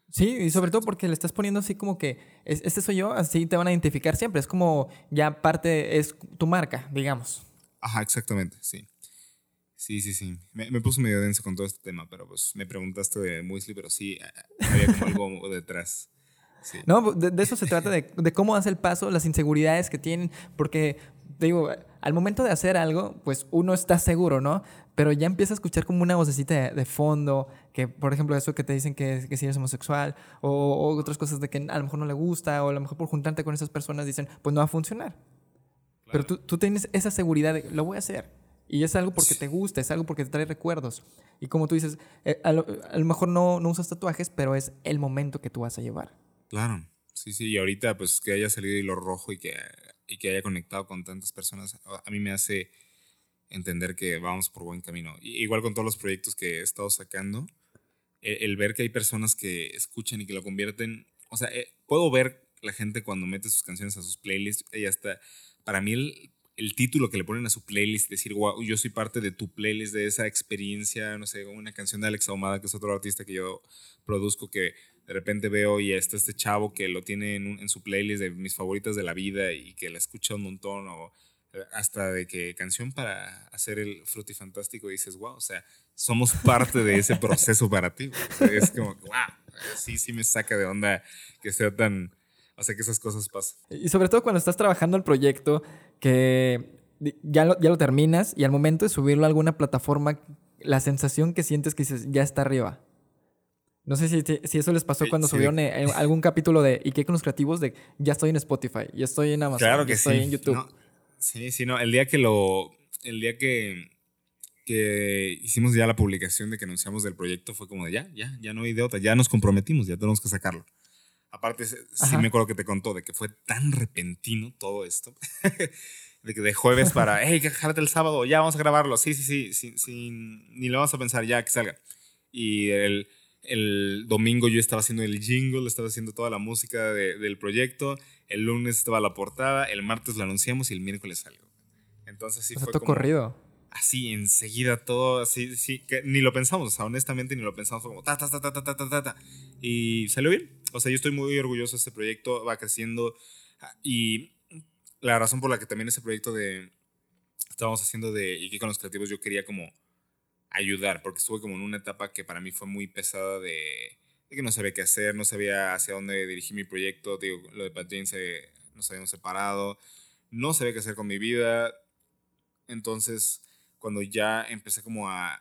Sí, y sobre todo porque le estás poniendo así como que, este soy yo, así te van a identificar siempre. Es como ya parte, es tu marca, digamos. Ajá, exactamente, sí. Sí, sí, sí. Me, me puse medio denso con todo este tema, pero pues me preguntaste de Muesli, pero sí, había como algo detrás. No, de, eso se trata, de, de, cómo hace el paso, las inseguridades que tienen, porque, digo, al momento de hacer algo, pues uno está seguro, ¿no? Pero ya empieza a escuchar como una vocecita de, fondo, que por ejemplo eso que te dicen que, que si eres homosexual, o, otras cosas de que a lo mejor no le gusta, o a lo mejor por juntarte con esas personas dicen, pues no va a funcionar. Pero tú, tú tienes esa seguridad de, lo voy a hacer. Y es algo porque te gusta, es algo porque te trae recuerdos. Y como tú dices, eh, a, lo, a, lo, mejor no, no usas tatuajes, pero es el momento que tú vas a llevar. Claro, sí, sí, y ahorita pues que haya salido hilo rojo y que, y que haya conectado con tantas personas, a mí me hace entender que vamos por buen camino. igual con todos los proyectos que he estado sacando, e, el, ver que hay personas que escuchan y que lo convierten, o sea, eh, puedo ver la gente cuando mete sus canciones a sus playlists, y hasta, para mí el, el título que le ponen a su playlist, decir, wow, yo soy parte de tu playlist, de esa experiencia, no sé, una canción de Alex Ahumada, que es otro artista que yo produzco, que de repente veo y está este chavo que lo tiene en, su playlist de mis favoritas de la vida y que la escucha un montón o eh, hasta de que canción para hacer el frutifantástico y dices, wow, o sea, somos parte de ese proceso para ti. es como, wow, sí, sí me saca de onda que sea tan, o sea, que esas cosas pasen. Y sobre todo cuando estás trabajando el proyecto, que ya lo, ya lo terminas y al momento de subirlo a alguna plataforma, la sensación que sientes que dices, ya está arriba. No sé si, si eso les pasó cuando subieron eh, algún capítulo de ¿Y qué con los creativos? De ya estoy en Spotify, ya estoy en Amazon, claro que estoy en YouTube. sí, sí, no. El día que lo. El día que, que hicimos ya la publicación de que anunciamos del proyecto fue como de ya, ya, ya no hay de otra, ya nos comprometimos, ya tenemos que sacarlo. Aparte, sí me acuerdo que te contó de que fue tan repentino todo esto. de que de jueves para, hey, jálate el sábado, ya vamos a grabarlo. Sí, sí, sí, sin, sin, ni lo vamos a pensar, ya que salga. Y el el domingo yo estaba haciendo el jingle, estaba haciendo toda la música del proyecto, el lunes estaba la portada, el martes lo anunciamos y el miércoles salió. Entonces sí o sea, fue todo como, corrido. Así, enseguida todo, así, sí, que ni lo pensamos, o sea, honestamente ni lo pensamos, fue como ta, ta, ta, ta, ta, ta, ta, ta. Y salió bien. O sea, yo estoy muy orgulloso, de este proyecto va creciendo ah, y la razón por la que también ese proyecto de, estábamos haciendo de Iki con los creativos, yo quería como ayudar, porque estuve como en una etapa que para mí fue muy pesada de, que no sabía qué hacer, no sabía hacia dónde dirigir mi proyecto, digo, lo de Pat Jane se, nos habíamos separado, no sabía qué hacer con mi vida, entonces cuando ya empecé como a,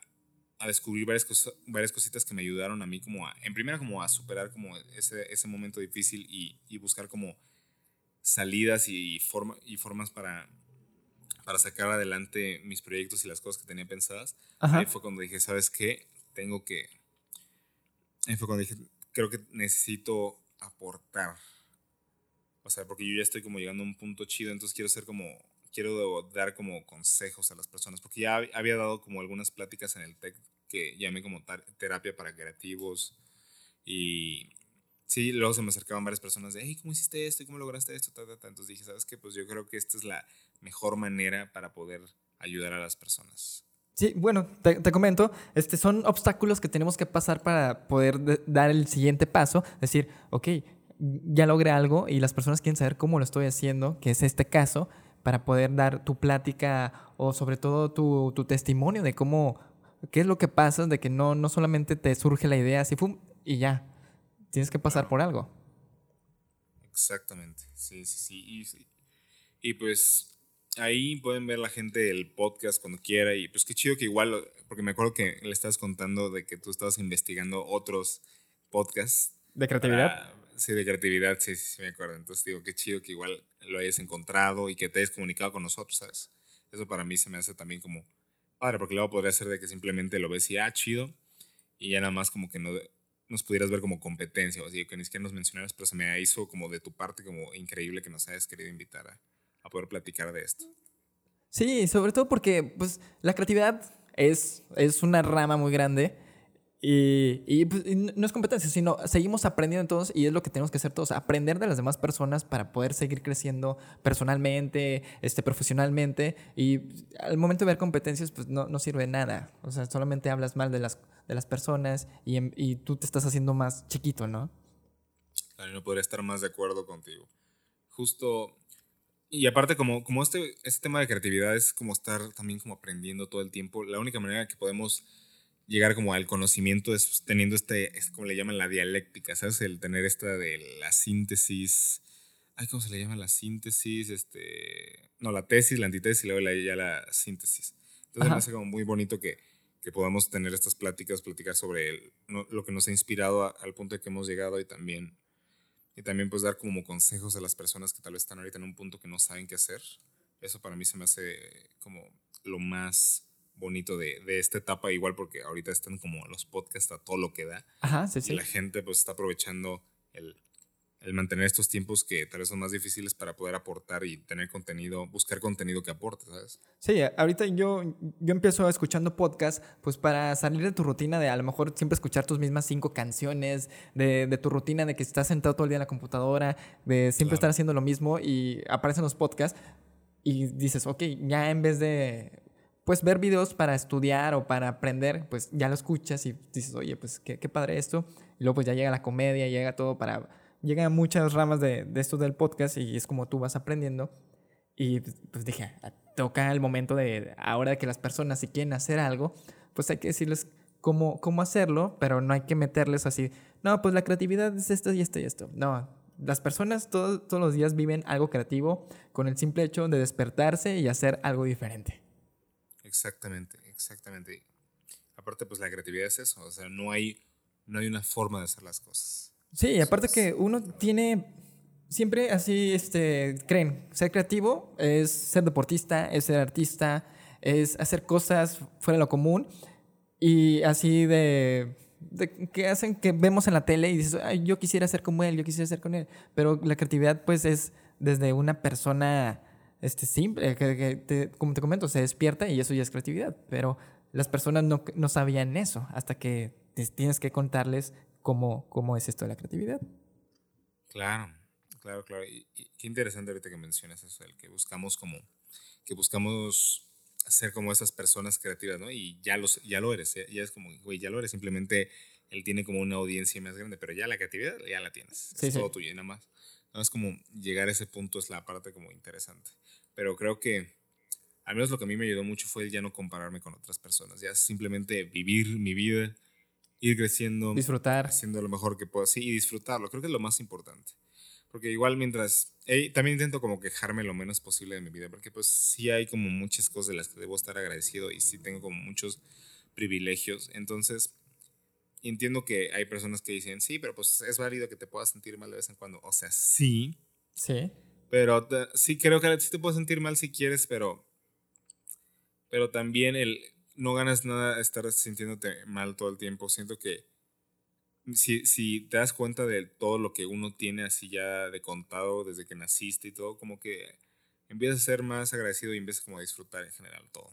a descubrir varias, cosas, varias cositas que me ayudaron a mí como a, en primera como a superar como ese, ese momento difícil y, y buscar como salidas y, forma, y formas para, para sacar adelante mis proyectos y las cosas que tenía pensadas. Ajá. Ahí fue cuando dije, ¿sabes qué? Tengo que... Ahí fue cuando dije, creo que necesito aportar. O sea, porque yo ya estoy como llegando a un punto chido, entonces quiero ser como, quiero dar como consejos a las personas, porque ya hab- había dado como algunas pláticas en el TEC que llamé como terapia para creativos y sí, luego se me acercaban varias personas de, hey, ¿cómo hiciste esto? ¿Y cómo lograste esto? Ta, ta, ta. Entonces dije, ¿sabes qué? Pues yo creo que esta es la mejor manera para poder ayudar a las personas. Sí, bueno, te, te comento, este, son obstáculos que tenemos que pasar para poder de- dar el siguiente paso, decir, ok, ya logré algo y las personas quieren saber cómo lo estoy haciendo, que es este caso, para poder dar tu plática o sobre todo tu, tu testimonio de cómo, qué es lo que pasa, de que no, no solamente te surge la idea así, ¡fum! y ya, tienes que pasar por algo. Exactamente, sí, sí, sí. Y, sí. y pues ahí pueden ver la gente el podcast cuando quiera y pues qué chido que igual, porque me acuerdo que le estabas contando de que tú estabas investigando otros podcasts. ¿De creatividad? para- sí, de creatividad, sí, sí, sí, me acuerdo. Entonces digo, qué chido que igual lo hayas encontrado y que te hayas comunicado con nosotros, ¿sabes? Eso para mí se me hace también como padre, porque luego podría ser de que simplemente lo ves y, ah, chido, y ya nada más como que no nos pudieras ver como competencia, o así, que ni siquiera nos mencionaras, pero se me hizo como de tu parte como increíble que nos hayas querido invitar a, a poder platicar de esto. Sí, sobre todo porque pues, la creatividad es, es una rama muy grande y, y, pues, y no es competencia, sino seguimos aprendiendo todos y es lo que tenemos que hacer todos, aprender de las demás personas para poder seguir creciendo personalmente, este, profesionalmente y al momento de ver competencias pues no, no sirve de nada, o sea, solamente hablas mal de las, de las personas y, y tú te estás haciendo más chiquito, ¿no? Claro, no podría estar más de acuerdo contigo. Justo, y aparte como, como este, este tema de creatividad es como estar también como aprendiendo todo el tiempo, la única manera que podemos llegar como al conocimiento es teniendo este, es como le llaman la dialéctica, ¿sabes? El tener esta de la síntesis, ay, ¿cómo se le llama la síntesis? Este, no, la tesis, la antítesis y luego la, ya la síntesis. Entonces Ajá. me hace como muy bonito que, que podamos tener estas pláticas, platicar sobre el- no- lo que nos ha inspirado a- al punto de que hemos llegado y también y también pues dar como consejos a las personas que tal vez están ahorita en un punto que no saben qué hacer. Eso para mí se me hace como lo más bonito de, de esta etapa, igual porque ahorita están como los podcasts a todo lo que da Ajá, sí, y sí. la gente pues está aprovechando el, el mantener estos tiempos que tal vez son más difíciles para poder aportar y tener contenido, buscar contenido que aporte, ¿sabes? Sí, ahorita yo, yo empiezo escuchando podcast, pues para salir de tu rutina de a lo mejor siempre escuchar tus mismas cinco canciones, de, de tu rutina de que estás sentado todo el día en la computadora, de siempre Claro. estar haciendo lo mismo y aparecen los podcasts y dices, ok, ya en vez de pues ver videos para estudiar o para aprender, pues ya lo escuchas y dices, oye, pues qué, qué padre esto. Y luego pues ya llega la comedia, llega todo para... Llegan muchas ramas de, de esto del podcast y es como tú vas aprendiendo. Y pues, pues dije, "Ah, toca el momento de, ahora que las personas si quieren hacer algo, pues hay que decirles cómo, cómo hacerlo, pero no hay que meterles así, no, pues la creatividad es esto y esto y esto. No, las personas todo- todos los días viven algo creativo con el simple hecho de despertarse y hacer algo diferente. Exactamente, exactamente. Aparte pues la creatividad es eso, o sea, no hay, no hay una forma de hacer las cosas. Sí, aparte que uno tiene siempre así, este, creen, ser creativo es ser deportista, es ser artista, es hacer cosas fuera de lo común y así de, de que hacen que vemos en la tele y dices, Ay, yo quisiera ser como él, yo quisiera ser con él, pero la creatividad pues es desde una persona este, simple, que, que te- como te comento, se despierta y eso ya es creatividad, pero las personas no, no sabían eso hasta que tienes que contarles cómo, cómo es esto de la creatividad. Claro, claro, claro. Y, y qué interesante ahorita que mencionas eso, el que buscamos como que buscamos ser como esas personas creativas, ¿no? Y ya, los, ya lo eres, ya, es como, güey, ya lo eres, simplemente él tiene como una audiencia más grande, pero ya la creatividad ya la tienes, es todo tuyo y nada más. No es como llegar a ese punto es la parte como interesante. Pero creo que al menos lo que a mí me ayudó mucho fue el ya no compararme con otras personas, ya simplemente vivir mi vida, ir creciendo, disfrutar, haciendo lo mejor que puedo, sí, y disfrutarlo, creo que es lo más importante. Porque igual mientras, también intento como quejarme lo menos posible de mi vida, porque pues sí hay como muchas cosas de las que debo estar agradecido y sí tengo como muchos privilegios. Entonces, entiendo que hay personas que dicen, sí, pero pues es válido que te puedas sentir mal de vez en cuando. O sea, sí. Sí. Pero sí creo que sí te puedes sentir mal si quieres, pero, pero también el, no ganas nada estar sintiéndote mal todo el tiempo. Siento que si, si te das cuenta de todo lo que uno tiene así ya de contado desde que naciste y todo, como que empiezas a ser más agradecido y empiezas como a disfrutar en general todo.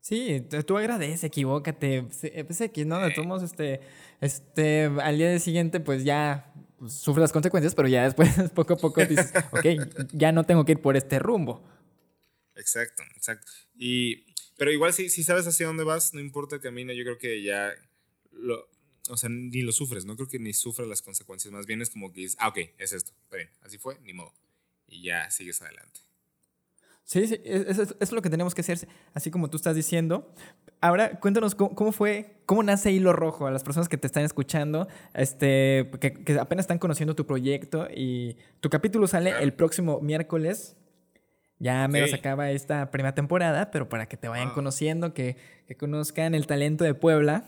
Sí, tú agradece, equivócate, pues X, ¿no? De todos modos, este, este, al día siguiente, pues ya pues, sufres las consecuencias, pero ya después, poco a poco, dices, ok, ya no tengo que ir por este rumbo. Exacto, exacto. Y, pero igual si, si sabes hacia dónde vas, no importa el camino, yo creo que ya lo, o sea, ni lo sufres, no creo que ni sufras las consecuencias, más bien es como que dices, ah, ok, es esto, está bien, así fue, ni modo. Y ya sigues adelante. Sí, sí, eso, es lo que tenemos que hacer, así como tú estás diciendo. Ahora, cuéntanos cómo, fue, cómo nace Hilo Rojo a las personas que te están escuchando, este, que, apenas están conociendo tu proyecto y tu capítulo sale el próximo miércoles. Ya menos se acaba esta primera temporada, pero para que te vayan conociendo, que, que conozcan el talento de Puebla.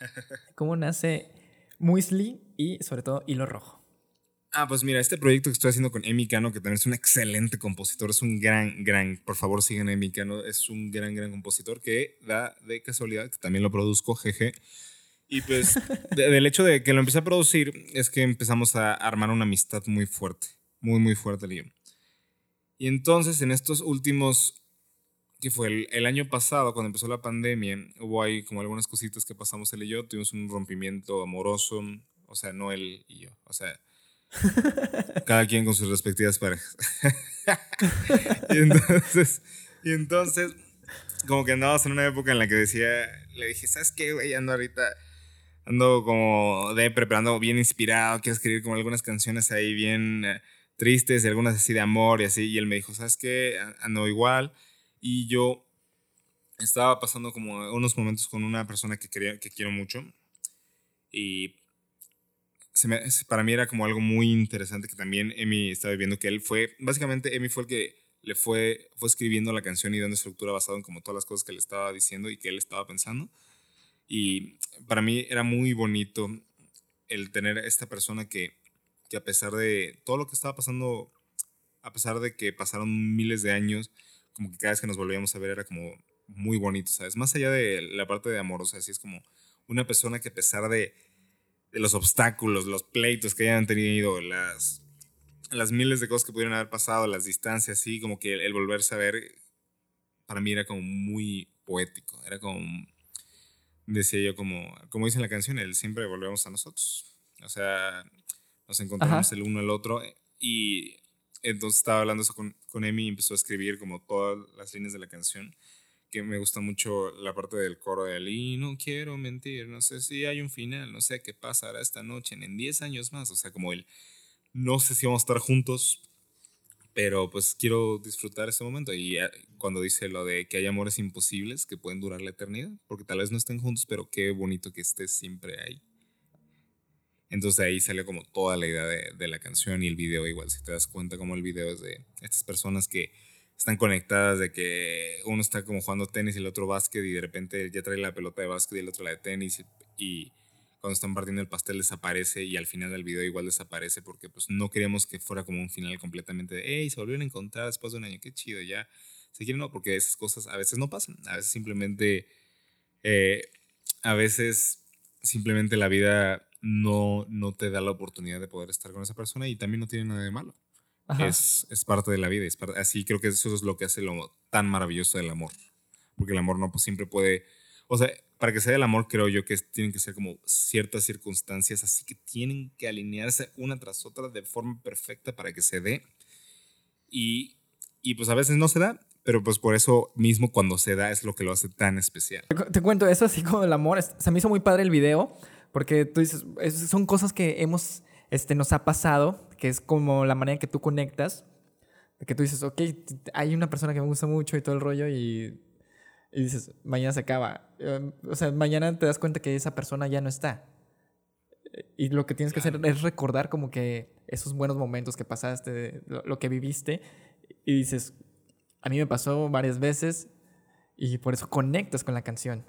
¿Cómo nace Muesli y sobre todo Hilo Rojo? Ah, pues mira, este proyecto que estoy haciendo con Emi Cano, que también es un excelente compositor, es un gran, gran, por favor sigan a Emi Cano, es un gran, gran compositor que da de casualidad, que también lo produzco, jeje. Y pues del hecho de que lo empecé a producir es que empezamos a armar una amistad muy fuerte, muy, muy fuerte, Lío. Y entonces en estos últimos que fue el, año pasado, cuando empezó la pandemia, hubo ahí como algunas cositas que pasamos él y yo, tuvimos un rompimiento amoroso, o sea, no él y yo, o sea, cada quien con sus respectivas parejas. y entonces, y entonces, como que andábamos en una época en la que decía, le dije, ¿sabes qué, güey? Ando ahorita, ando como de preparando bien inspirado, quiero escribir como algunas canciones ahí bien eh, tristes y algunas así de amor y así, y él me dijo, ¿sabes qué? Ando igual y yo estaba pasando como unos momentos con una persona que, quería, que quiero mucho. Y para mí era como algo muy interesante que también Emi estaba viviendo, que él fue, básicamente Emi fue el que le fue, fue escribiendo la canción y dando estructura basado en como todas las cosas que le estaba diciendo y que él estaba pensando. Y para mí era muy bonito el tener esta persona que, que a pesar de todo lo que estaba pasando, a pesar de que pasaron miles de años, como que cada vez que nos volvíamos a ver era como muy bonito, ¿sabes? Más allá de la parte de amor, o sea, sí es como una persona que a pesar de, de los obstáculos, los pleitos que hayan tenido, las, las miles de cosas que pudieron haber pasado, las distancias, sí, como que el, volverse a ver, para mí era como muy poético, era como, decía yo, como, como dice en la canción, el siempre volvemos a nosotros. O sea, nos encontramos el uno al otro y entonces estaba hablando eso con, con Emi y empezó a escribir como todas las líneas de la canción. Que me gusta mucho la parte del coro de él. Y no quiero mentir, no sé si hay un final, no sé qué pasará esta noche en 10 años más. O sea, como él, no sé si vamos a estar juntos, pero pues quiero disfrutar ese momento. Y eh, cuando dice lo de que hay amores imposibles que pueden durar la eternidad, porque tal vez no estén juntos, pero qué bonito que estés siempre ahí. Entonces de ahí salió como toda la idea de, la canción y el video. Igual, si te das cuenta como el video es de estas personas que están conectadas, de que uno está como jugando tenis y el otro básquet y de repente ya trae la pelota de básquet y el otro la de tenis y, cuando están partiendo el pastel desaparece y al final del video igual desaparece porque pues no queríamos que fuera como un final completamente de, hey, se volvieron a encontrar después de un año, qué chido, ya se quieren, no, porque esas cosas a veces no pasan, a veces simplemente, eh, a veces simplemente la vida no, no te da la oportunidad de poder estar con esa persona y también no tiene nada de malo. Es, es, parte de la vida. Es así creo que eso es lo que hace lo tan maravilloso del amor. Porque el amor no pues, siempre puede... O sea, para que sea el amor creo yo que tienen que ser como ciertas circunstancias, así que tienen que alinearse una tras otra de forma perfecta para que se dé. Y, y pues a veces no se da, pero pues por eso mismo cuando se da es lo que lo hace tan especial. Te, te cuento, eso así como el amor, se me hizo muy padre el video, porque tú dices, es- son cosas que hemos, este, nos ha pasado, que es como la manera en que tú conectas, que tú dices, ok, hay una persona que me gusta mucho y todo el rollo y, y dices, mañana se acaba. Eh, O sea, mañana te das cuenta que esa persona ya no está. Y lo que tienes que hacer es recordar como que esos buenos momentos que pasaste, lo, lo que viviste, y dices, a mí me pasó varias veces y por eso conectas con la canción.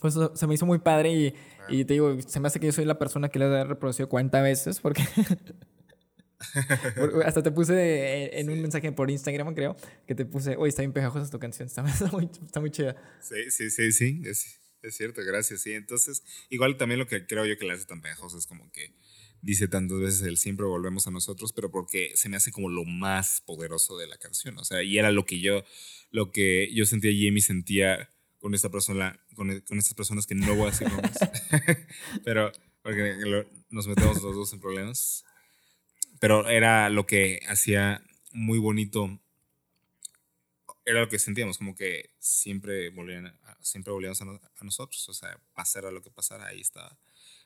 Pues se me hizo muy padre y, y te digo, se me hace que yo soy la persona que le ha reproducido 40 veces porque... hasta te puse en un mensaje por Instagram, creo, que te puse, oye, está bien pegajosa tu canción, está, muy, está muy chida. Sí, sí, sí, sí, es, es cierto, gracias, sí. Entonces, igual también lo que creo yo que le hace tan pegajoso es como que dice tantas veces el siempre volvemos a nosotros, pero porque se me hace como lo más poderoso de la canción, o sea, y era lo que yo, lo que yo sentía y Jamie sentía con esta persona, con, con estas personas que no voy a decir nombres, pero porque lo- nos metemos los dos en problemas, pero era lo que hacía muy bonito era lo que sentíamos, como que siempre volvían, siempre volvíamos a, no- a nosotros, o sea, pasara lo que pasara, ahí estaba.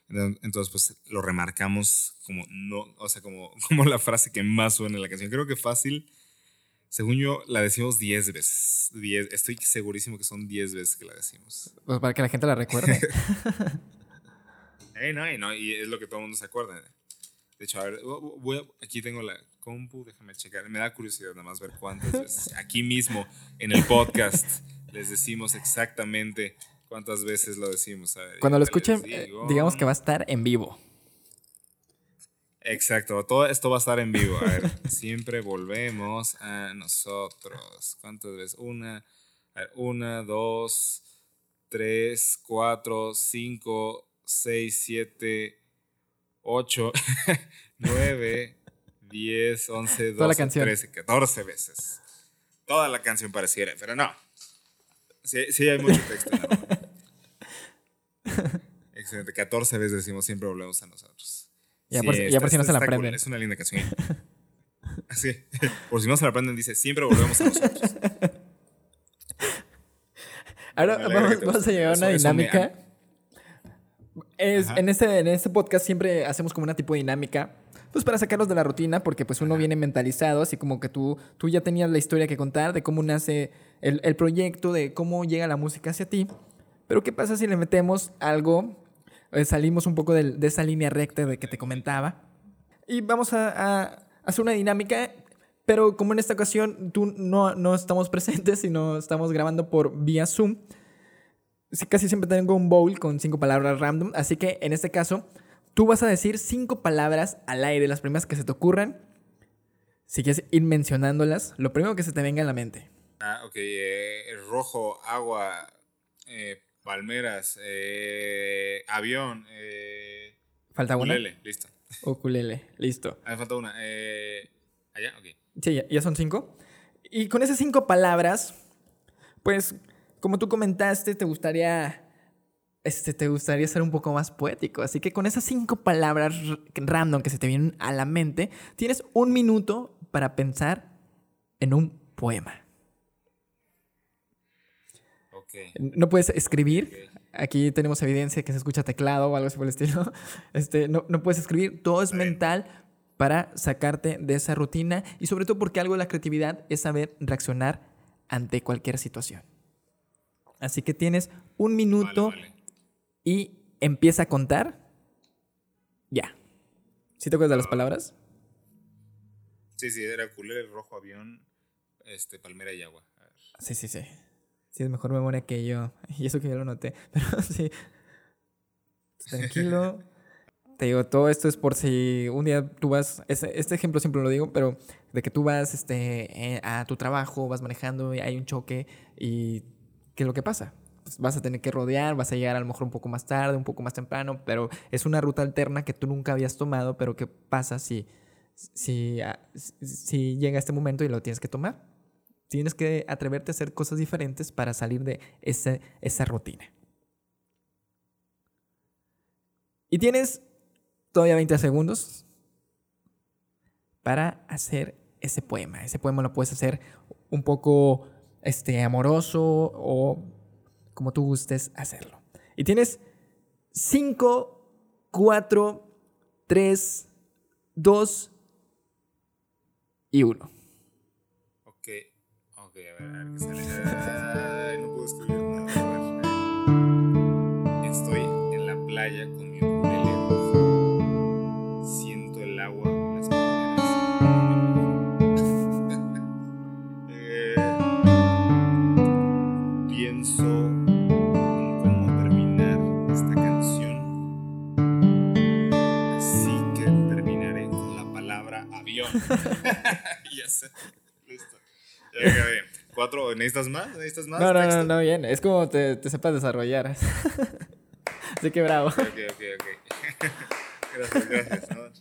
Entonces, entonces, pues lo remarcamos como no, o sea, como, como la frase que más suena en la canción. Creo que fácil, según yo, la decimos 10 veces. 10, estoy segurísimo que son 10 veces que la decimos. Pues para que la gente la recuerde. Eh, no, y no, y es lo que todo el mundo se acuerda. De hecho, a ver, voy a- aquí tengo la compu, déjame checar. Me da curiosidad nada más ver cuántas veces. Aquí mismo, en el podcast, les decimos exactamente cuántas veces lo decimos. A ver, Cuando lo escuchen, eh, digo. digamos que va a estar en vivo. Exacto, todo esto va a estar en vivo. A ver, siempre volvemos a nosotros. ¿Cuántas veces? Una, a ver, una, dos, tres, cuatro, cinco, seis, siete, ocho, nueve, diez, once, doce, trece, catorce veces. Toda la canción pareciera, pero no. Sí, sí hay mucho texto. en la rola. Excelente, 14 veces decimos siempre volvemos a nosotros. Ya por si- ya está- por si no se la cool, aprenden. Es una linda canción. Así, por si no se la aprenden, dice siempre volvemos a nosotros. Ahora vamos, a llegar a una Eso- eso me- dinámica. Es- en, este, en este podcast siempre hacemos como una tipo de dinámica, pues para sacarlos de la rutina, porque pues uno viene mentalizado, así como que tú, tú ya tenías la historia que contar de cómo nace el, el proyecto, de cómo llega la música hacia ti. Pero ¿qué pasa si le metemos algo, eh, salimos un poco del- de, esa línea recta de que te comentaba? Y vamos a, a hacer una dinámica, pero como en esta ocasión tú no, no estamos presentes, sino estamos grabando por vía Zoom, casi siempre tengo un bowl con cinco palabras random, así que en este caso tú vas a decir cinco palabras al aire, las primeras que se te ocurran. Si quieres ir mencionándolas, lo primero que se te venga a la mente. Ah, ok. eh, rojo, agua, eh, palmeras, eh, avión, eh, ¿Falta una? ukulele, listo. Ukulele, listo. Ah, falta una. Eh, allá, ok. Sí, ya, ya son cinco. Y con esas cinco palabras, pues, como tú comentaste, te gustaría, este, te gustaría ser un poco más poético. Así que con esas cinco palabras random que se te vienen a la mente, tienes un minuto para pensar en un poema. No puedes escribir. Aquí tenemos evidencia que se escucha teclado o algo así por el estilo. Este, no, no puedes escribir. Todo es mental para sacarte de esa rutina y sobre todo porque algo de la creatividad es saber reaccionar ante cualquier situación. Así que tienes un minuto Vale, vale. y empieza a contar. Ya. ¿Sí te acuerdas de las palabras? Sí, sí, era ukulele, rojo, avión, este, palmera y agua. Sí, sí, sí. Sí, es mejor memoria que yo. Y eso que yo lo noté. Pero sí. Tranquilo. Te digo, todo esto es por si un día tú vas. Este, este ejemplo siempre lo digo, pero de que tú vas este, eh, a tu trabajo, vas manejando y hay un choque y. ¿Qué es lo que pasa? Pues vas a tener que rodear, vas a llegar a lo mejor un poco más tarde, un poco más temprano, pero es una ruta alterna que tú nunca habías tomado, pero ¿qué pasa si, si, ah, si- si llega este momento y lo tienes que tomar? Tienes que atreverte a hacer cosas diferentes para salir de ese- esa rutina. Y tienes todavía 20 segundos para hacer ese poema. Ese poema lo puedes hacer un poco este, amoroso o como tú gustes hacerlo. Y tienes 5, 4, 3, 2 y 1. A ver, a ver qué sale. Ay, no puedo escribir nada. Ver. Estoy en la playa con mi ukulele. Siento el agua las palmeras. Eh, pienso en cómo terminar esta canción. Así que terminaré con la palabra avión. ya sé. Ya acabé. Cuatro, ¿necesitas más? ¿Necesitas más? No, no, no, texto? no, bien. Es como te, te sepas desarrollar. Así que bravo. Ok, ok, ok. gracias, gracias. ¿no?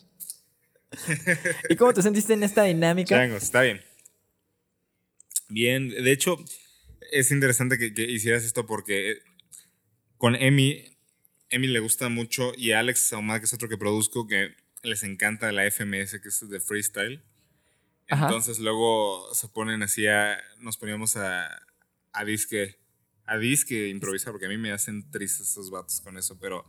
¿Y cómo te sentiste en esta dinámica? Changos, está bien. Bien, de hecho, es interesante que, que hicieras esto porque con Emi, Emi le gusta mucho y a Alex Ahumada, que es otro que produzco, que les encanta la FMS, que es de freestyle. Ajá. Entonces luego se ponen así a, nos poníamos a, a disque, a disque improvisar, porque a mí me hacen tristes esos vatos con eso, pero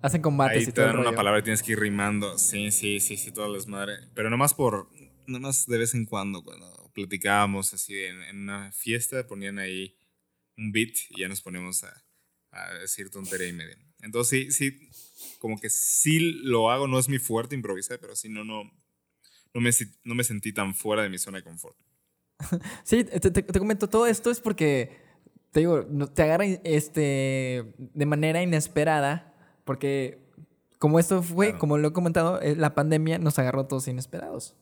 Hacen combates ahí y te todo el dan una rollo. palabra y tienes que ir rimando. Sí, sí, sí, sí, todas las madres. Pero nomás por, nomás de vez en cuando, cuando platicábamos así en, en una fiesta, ponían ahí un beat y ya nos poníamos a, a decir tontería y media. Entonces sí, sí, como que sí lo hago, no es mi fuerte improvisar, pero sí, no, no, no me, no me sentí tan fuera de mi zona de confort. Sí, te, te- te comento, todo esto es porque, te digo, te agarra este, de manera inesperada, porque como esto fue, Claro. como lo he comentado, eh, la pandemia nos agarró todos inesperados.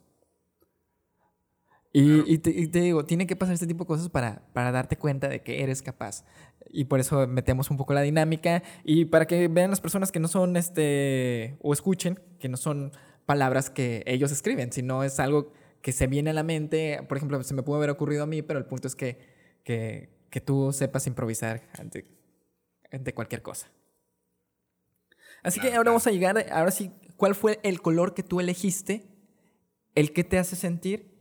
Y, Claro. y te, y te digo, tiene que pasar este tipo de cosas para, para darte cuenta de que eres capaz. Y por eso metemos un poco la dinámica y para que vean las personas que no son, este, o escuchen, que no son palabras que ellos escriben, sino es algo que se viene a la mente. Por ejemplo, se me pudo haber ocurrido a mí, pero el punto es que, que, que tú sepas improvisar ante, ante cualquier cosa. Así que ahora claro. vamos a llegar, ahora sí, ¿cuál fue el color que tú elegiste? El que te hace sentir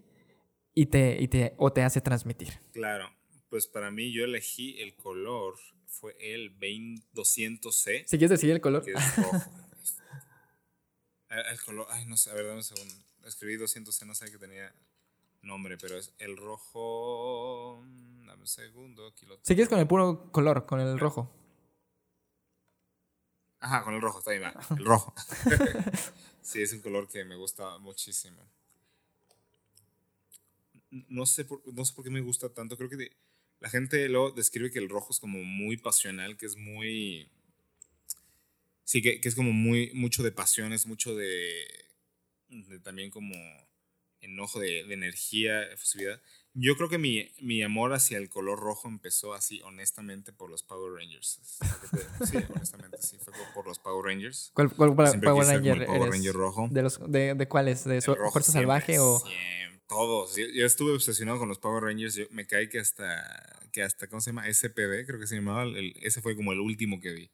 y te, y te, o te hace transmitir. Claro, pues para mí yo elegí el color, fue el 200C. Si quieres decir el color. que es rojo. el, color, ay, no sé, a ver, dame un segundo. Escribí 200C, no sé que tenía nombre, pero es el rojo. Dame un segundo, aquí lo Si quieres con el puro color, con el rojo. Ajá, con el rojo, está bien, el rojo. sí, es un color que me gusta muchísimo. No sé, por, no sé por qué me gusta tanto, creo que de- la gente luego describe que el rojo es como muy pasional, que es muy... Sí, que, que es como muy, mucho de pasiones, mucho de, de también como enojo, de, de energía, efusividad. Yo creo que mi, mi amor hacia el color rojo empezó así, honestamente, por los Power Rangers. Sí, honestamente, sí, fue por- los Power Rangers. ¿Cuál, cuál- Power el Ranger Power? Ranger rojo. ¿De, los, de, de cuáles? ¿De su, rojo Fuerza siempre, Salvaje o...? siempre, todos. Yo, yo estuve obsesionado con los Power Rangers. Yo, me caí que hasta, que hasta, ¿cómo se llama? SPD, creo que se llamaba. el- ese fue como el último que vi.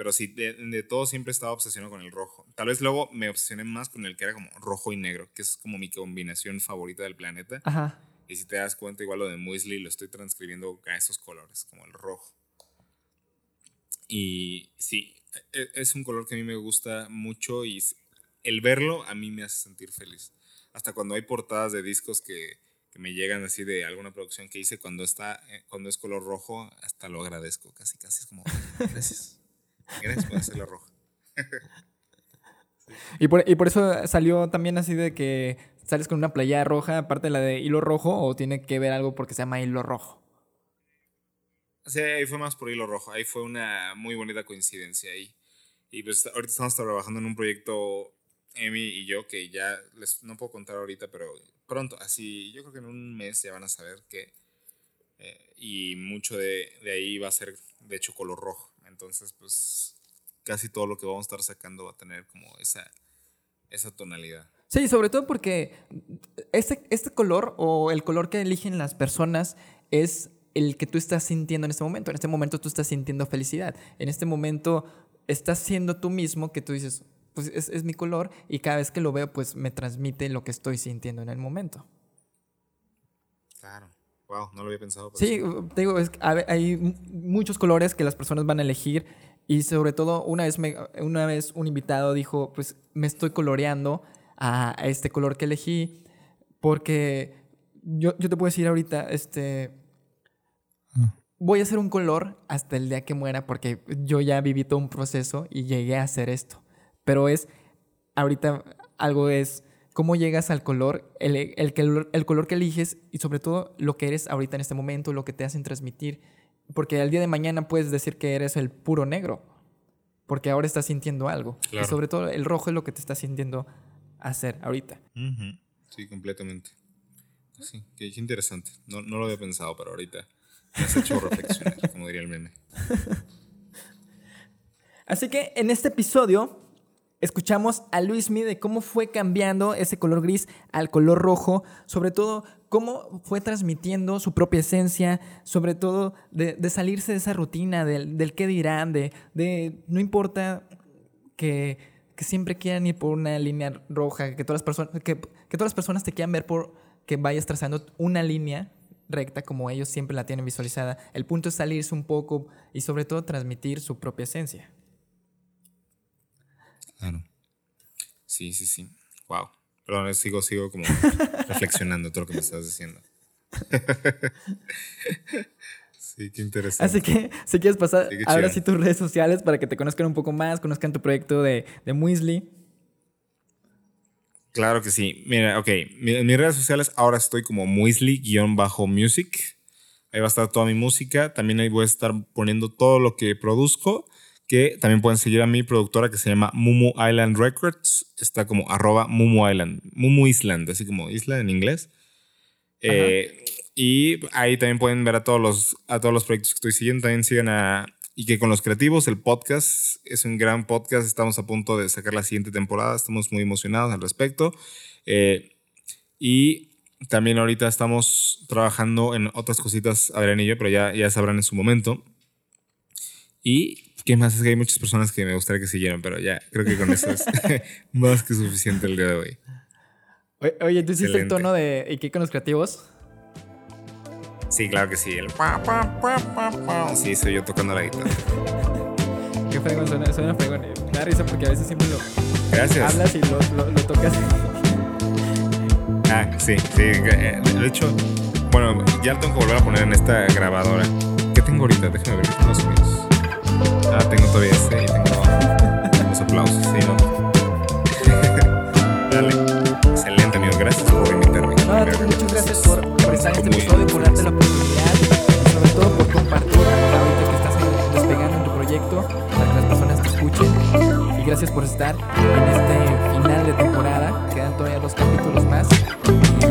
Pero sí, de, de todo siempre estaba obsesionado con el rojo. Tal vez luego me obsesioné más con el que era como rojo y negro, que es como mi combinación favorita del planeta. Ajá. Y si te das cuenta, igual lo de Muesli lo estoy transcribiendo a esos colores, como el rojo. Y sí, e- es un color que a mí me gusta mucho y el verlo a mí me hace sentir feliz. Hasta cuando hay portadas de discos que, que me llegan así de alguna producción que hice, cuando, está, eh, cuando es color rojo, hasta lo agradezco. Casi, casi es como, gracias. Gracias por hacerla roja. Y por, y por eso salió también así de que sales con una playa roja, aparte de la de hilo rojo, o tiene que ver algo porque se llama hilo rojo. Sí, ahí fue más por hilo rojo. Ahí fue una muy bonita coincidencia ahí. Y pues ahorita estamos trabajando en un proyecto, Emi y yo, que ya les no puedo contar ahorita, pero pronto, así, yo creo que en un mes ya van a saber que. eh, y mucho de, de ahí va a ser, de hecho, color rojo. Entonces, pues casi todo lo que vamos a estar sacando va a tener como esa, esa tonalidad. Sí, sobre todo porque este, este color o el color que eligen las personas es el que tú estás sintiendo en este momento. En este momento tú estás sintiendo felicidad. En este momento estás siendo tú mismo que tú dices, pues es, es mi color y cada vez que lo veo pues me transmite lo que estoy sintiendo en el momento. Claro. Wow, no lo había pensado. Sí, te digo, es que hay muchos colores que las personas van a elegir y sobre todo una vez, me- una vez un invitado dijo, pues me estoy coloreando a, a este color que elegí porque yo, yo te puedo decir ahorita, este, voy a hacer un color hasta el día que muera porque yo ya viví todo un proceso y llegué a hacer esto. Pero es, ahorita algo es cómo llegas al color, el, el, color- el color que eliges y sobre todo lo que eres ahorita en este momento, lo que te hacen transmitir. Porque al día de mañana puedes decir que eres el puro negro, porque ahora estás sintiendo algo. Claro. Y sobre todo el rojo es lo que te está sintiendo hacer ahorita. Ujú. Sí, completamente. Sí, qué, qué interesante. No, no lo había pensado, pero ahorita me has hecho reflexionar, como diría el meme. Así que en este episodio escuchamos a Luismi de cómo fue cambiando ese color gris al color rojo, sobre todo cómo fue transmitiendo su propia esencia, sobre todo de, de salirse de esa rutina del, del qué dirán, de, de no importa que, que siempre quieran ir por una línea roja, que todas las personas, que, que todas las personas te quieran ver por que vayas trazando una línea recta como ellos siempre la tienen visualizada. El punto es salirse un poco y sobre todo transmitir su propia esencia. Claro. Sí, sí, sí. Wow. Perdón, sigo, sigo como reflexionando todo lo que me estás diciendo. sí, qué interesante. Así que si quieres pasar Sí, ahora sí tus redes sociales para que te conozcan un poco más, conozcan tu proyecto de, de Muesli. Claro que sí. Mira, ok. En mis redes sociales ahora estoy como Muesli-music. Ahí va a estar toda mi música. También ahí voy a estar poniendo todo lo que produzco. Que también pueden seguir a mi productora que se llama Mumu Island Records. Está como arroba Mumu Island. Mumu Island, así como isla en inglés. Eh, y ahí también pueden ver a todos los, a todos los proyectos que estoy siguiendo. También sigan a Y que con los creativos, el podcast es un gran podcast. Estamos a punto de sacar la siguiente temporada. Estamos muy emocionados al respecto. Eh, y también ahorita estamos trabajando en otras cositas, Adrián y yo, pero ya, ya sabrán en su momento. Y qué más es que hay muchas personas que me gustaría que siguieran, pero ya creo que con eso es más que suficiente el día de hoy. Oye, ¿tú hiciste el tono de ¿Y qué con los creativos? Sí, claro que sí. El pa, pa, pa, pa, pa. Sí, soy yo tocando la guitarra. Qué fregón, suena, suena fregón. Me da risa porque a veces siempre lo Gracias. hablas y lo, lo- lo tocas. Ah, sí, sí. eh, De hecho, bueno, ya lo tengo que volver a poner en esta grabadora. ¿Qué tengo ahorita? Déjame ver qué tengo sonidos. Ah, tengo todavía este y tengo los aplausos, sí, ¿no? Dale. Excelente, amigo. Gracias por invitarme. No, tú, muchas gracias por, por estar en este episodio, por darte la oportunidad y sobre todo por compartir ahorita que estás en- despegando en tu proyecto para que las personas te escuchen. Y gracias por estar en este final de temporada. Quedan todavía dos capítulos más. Y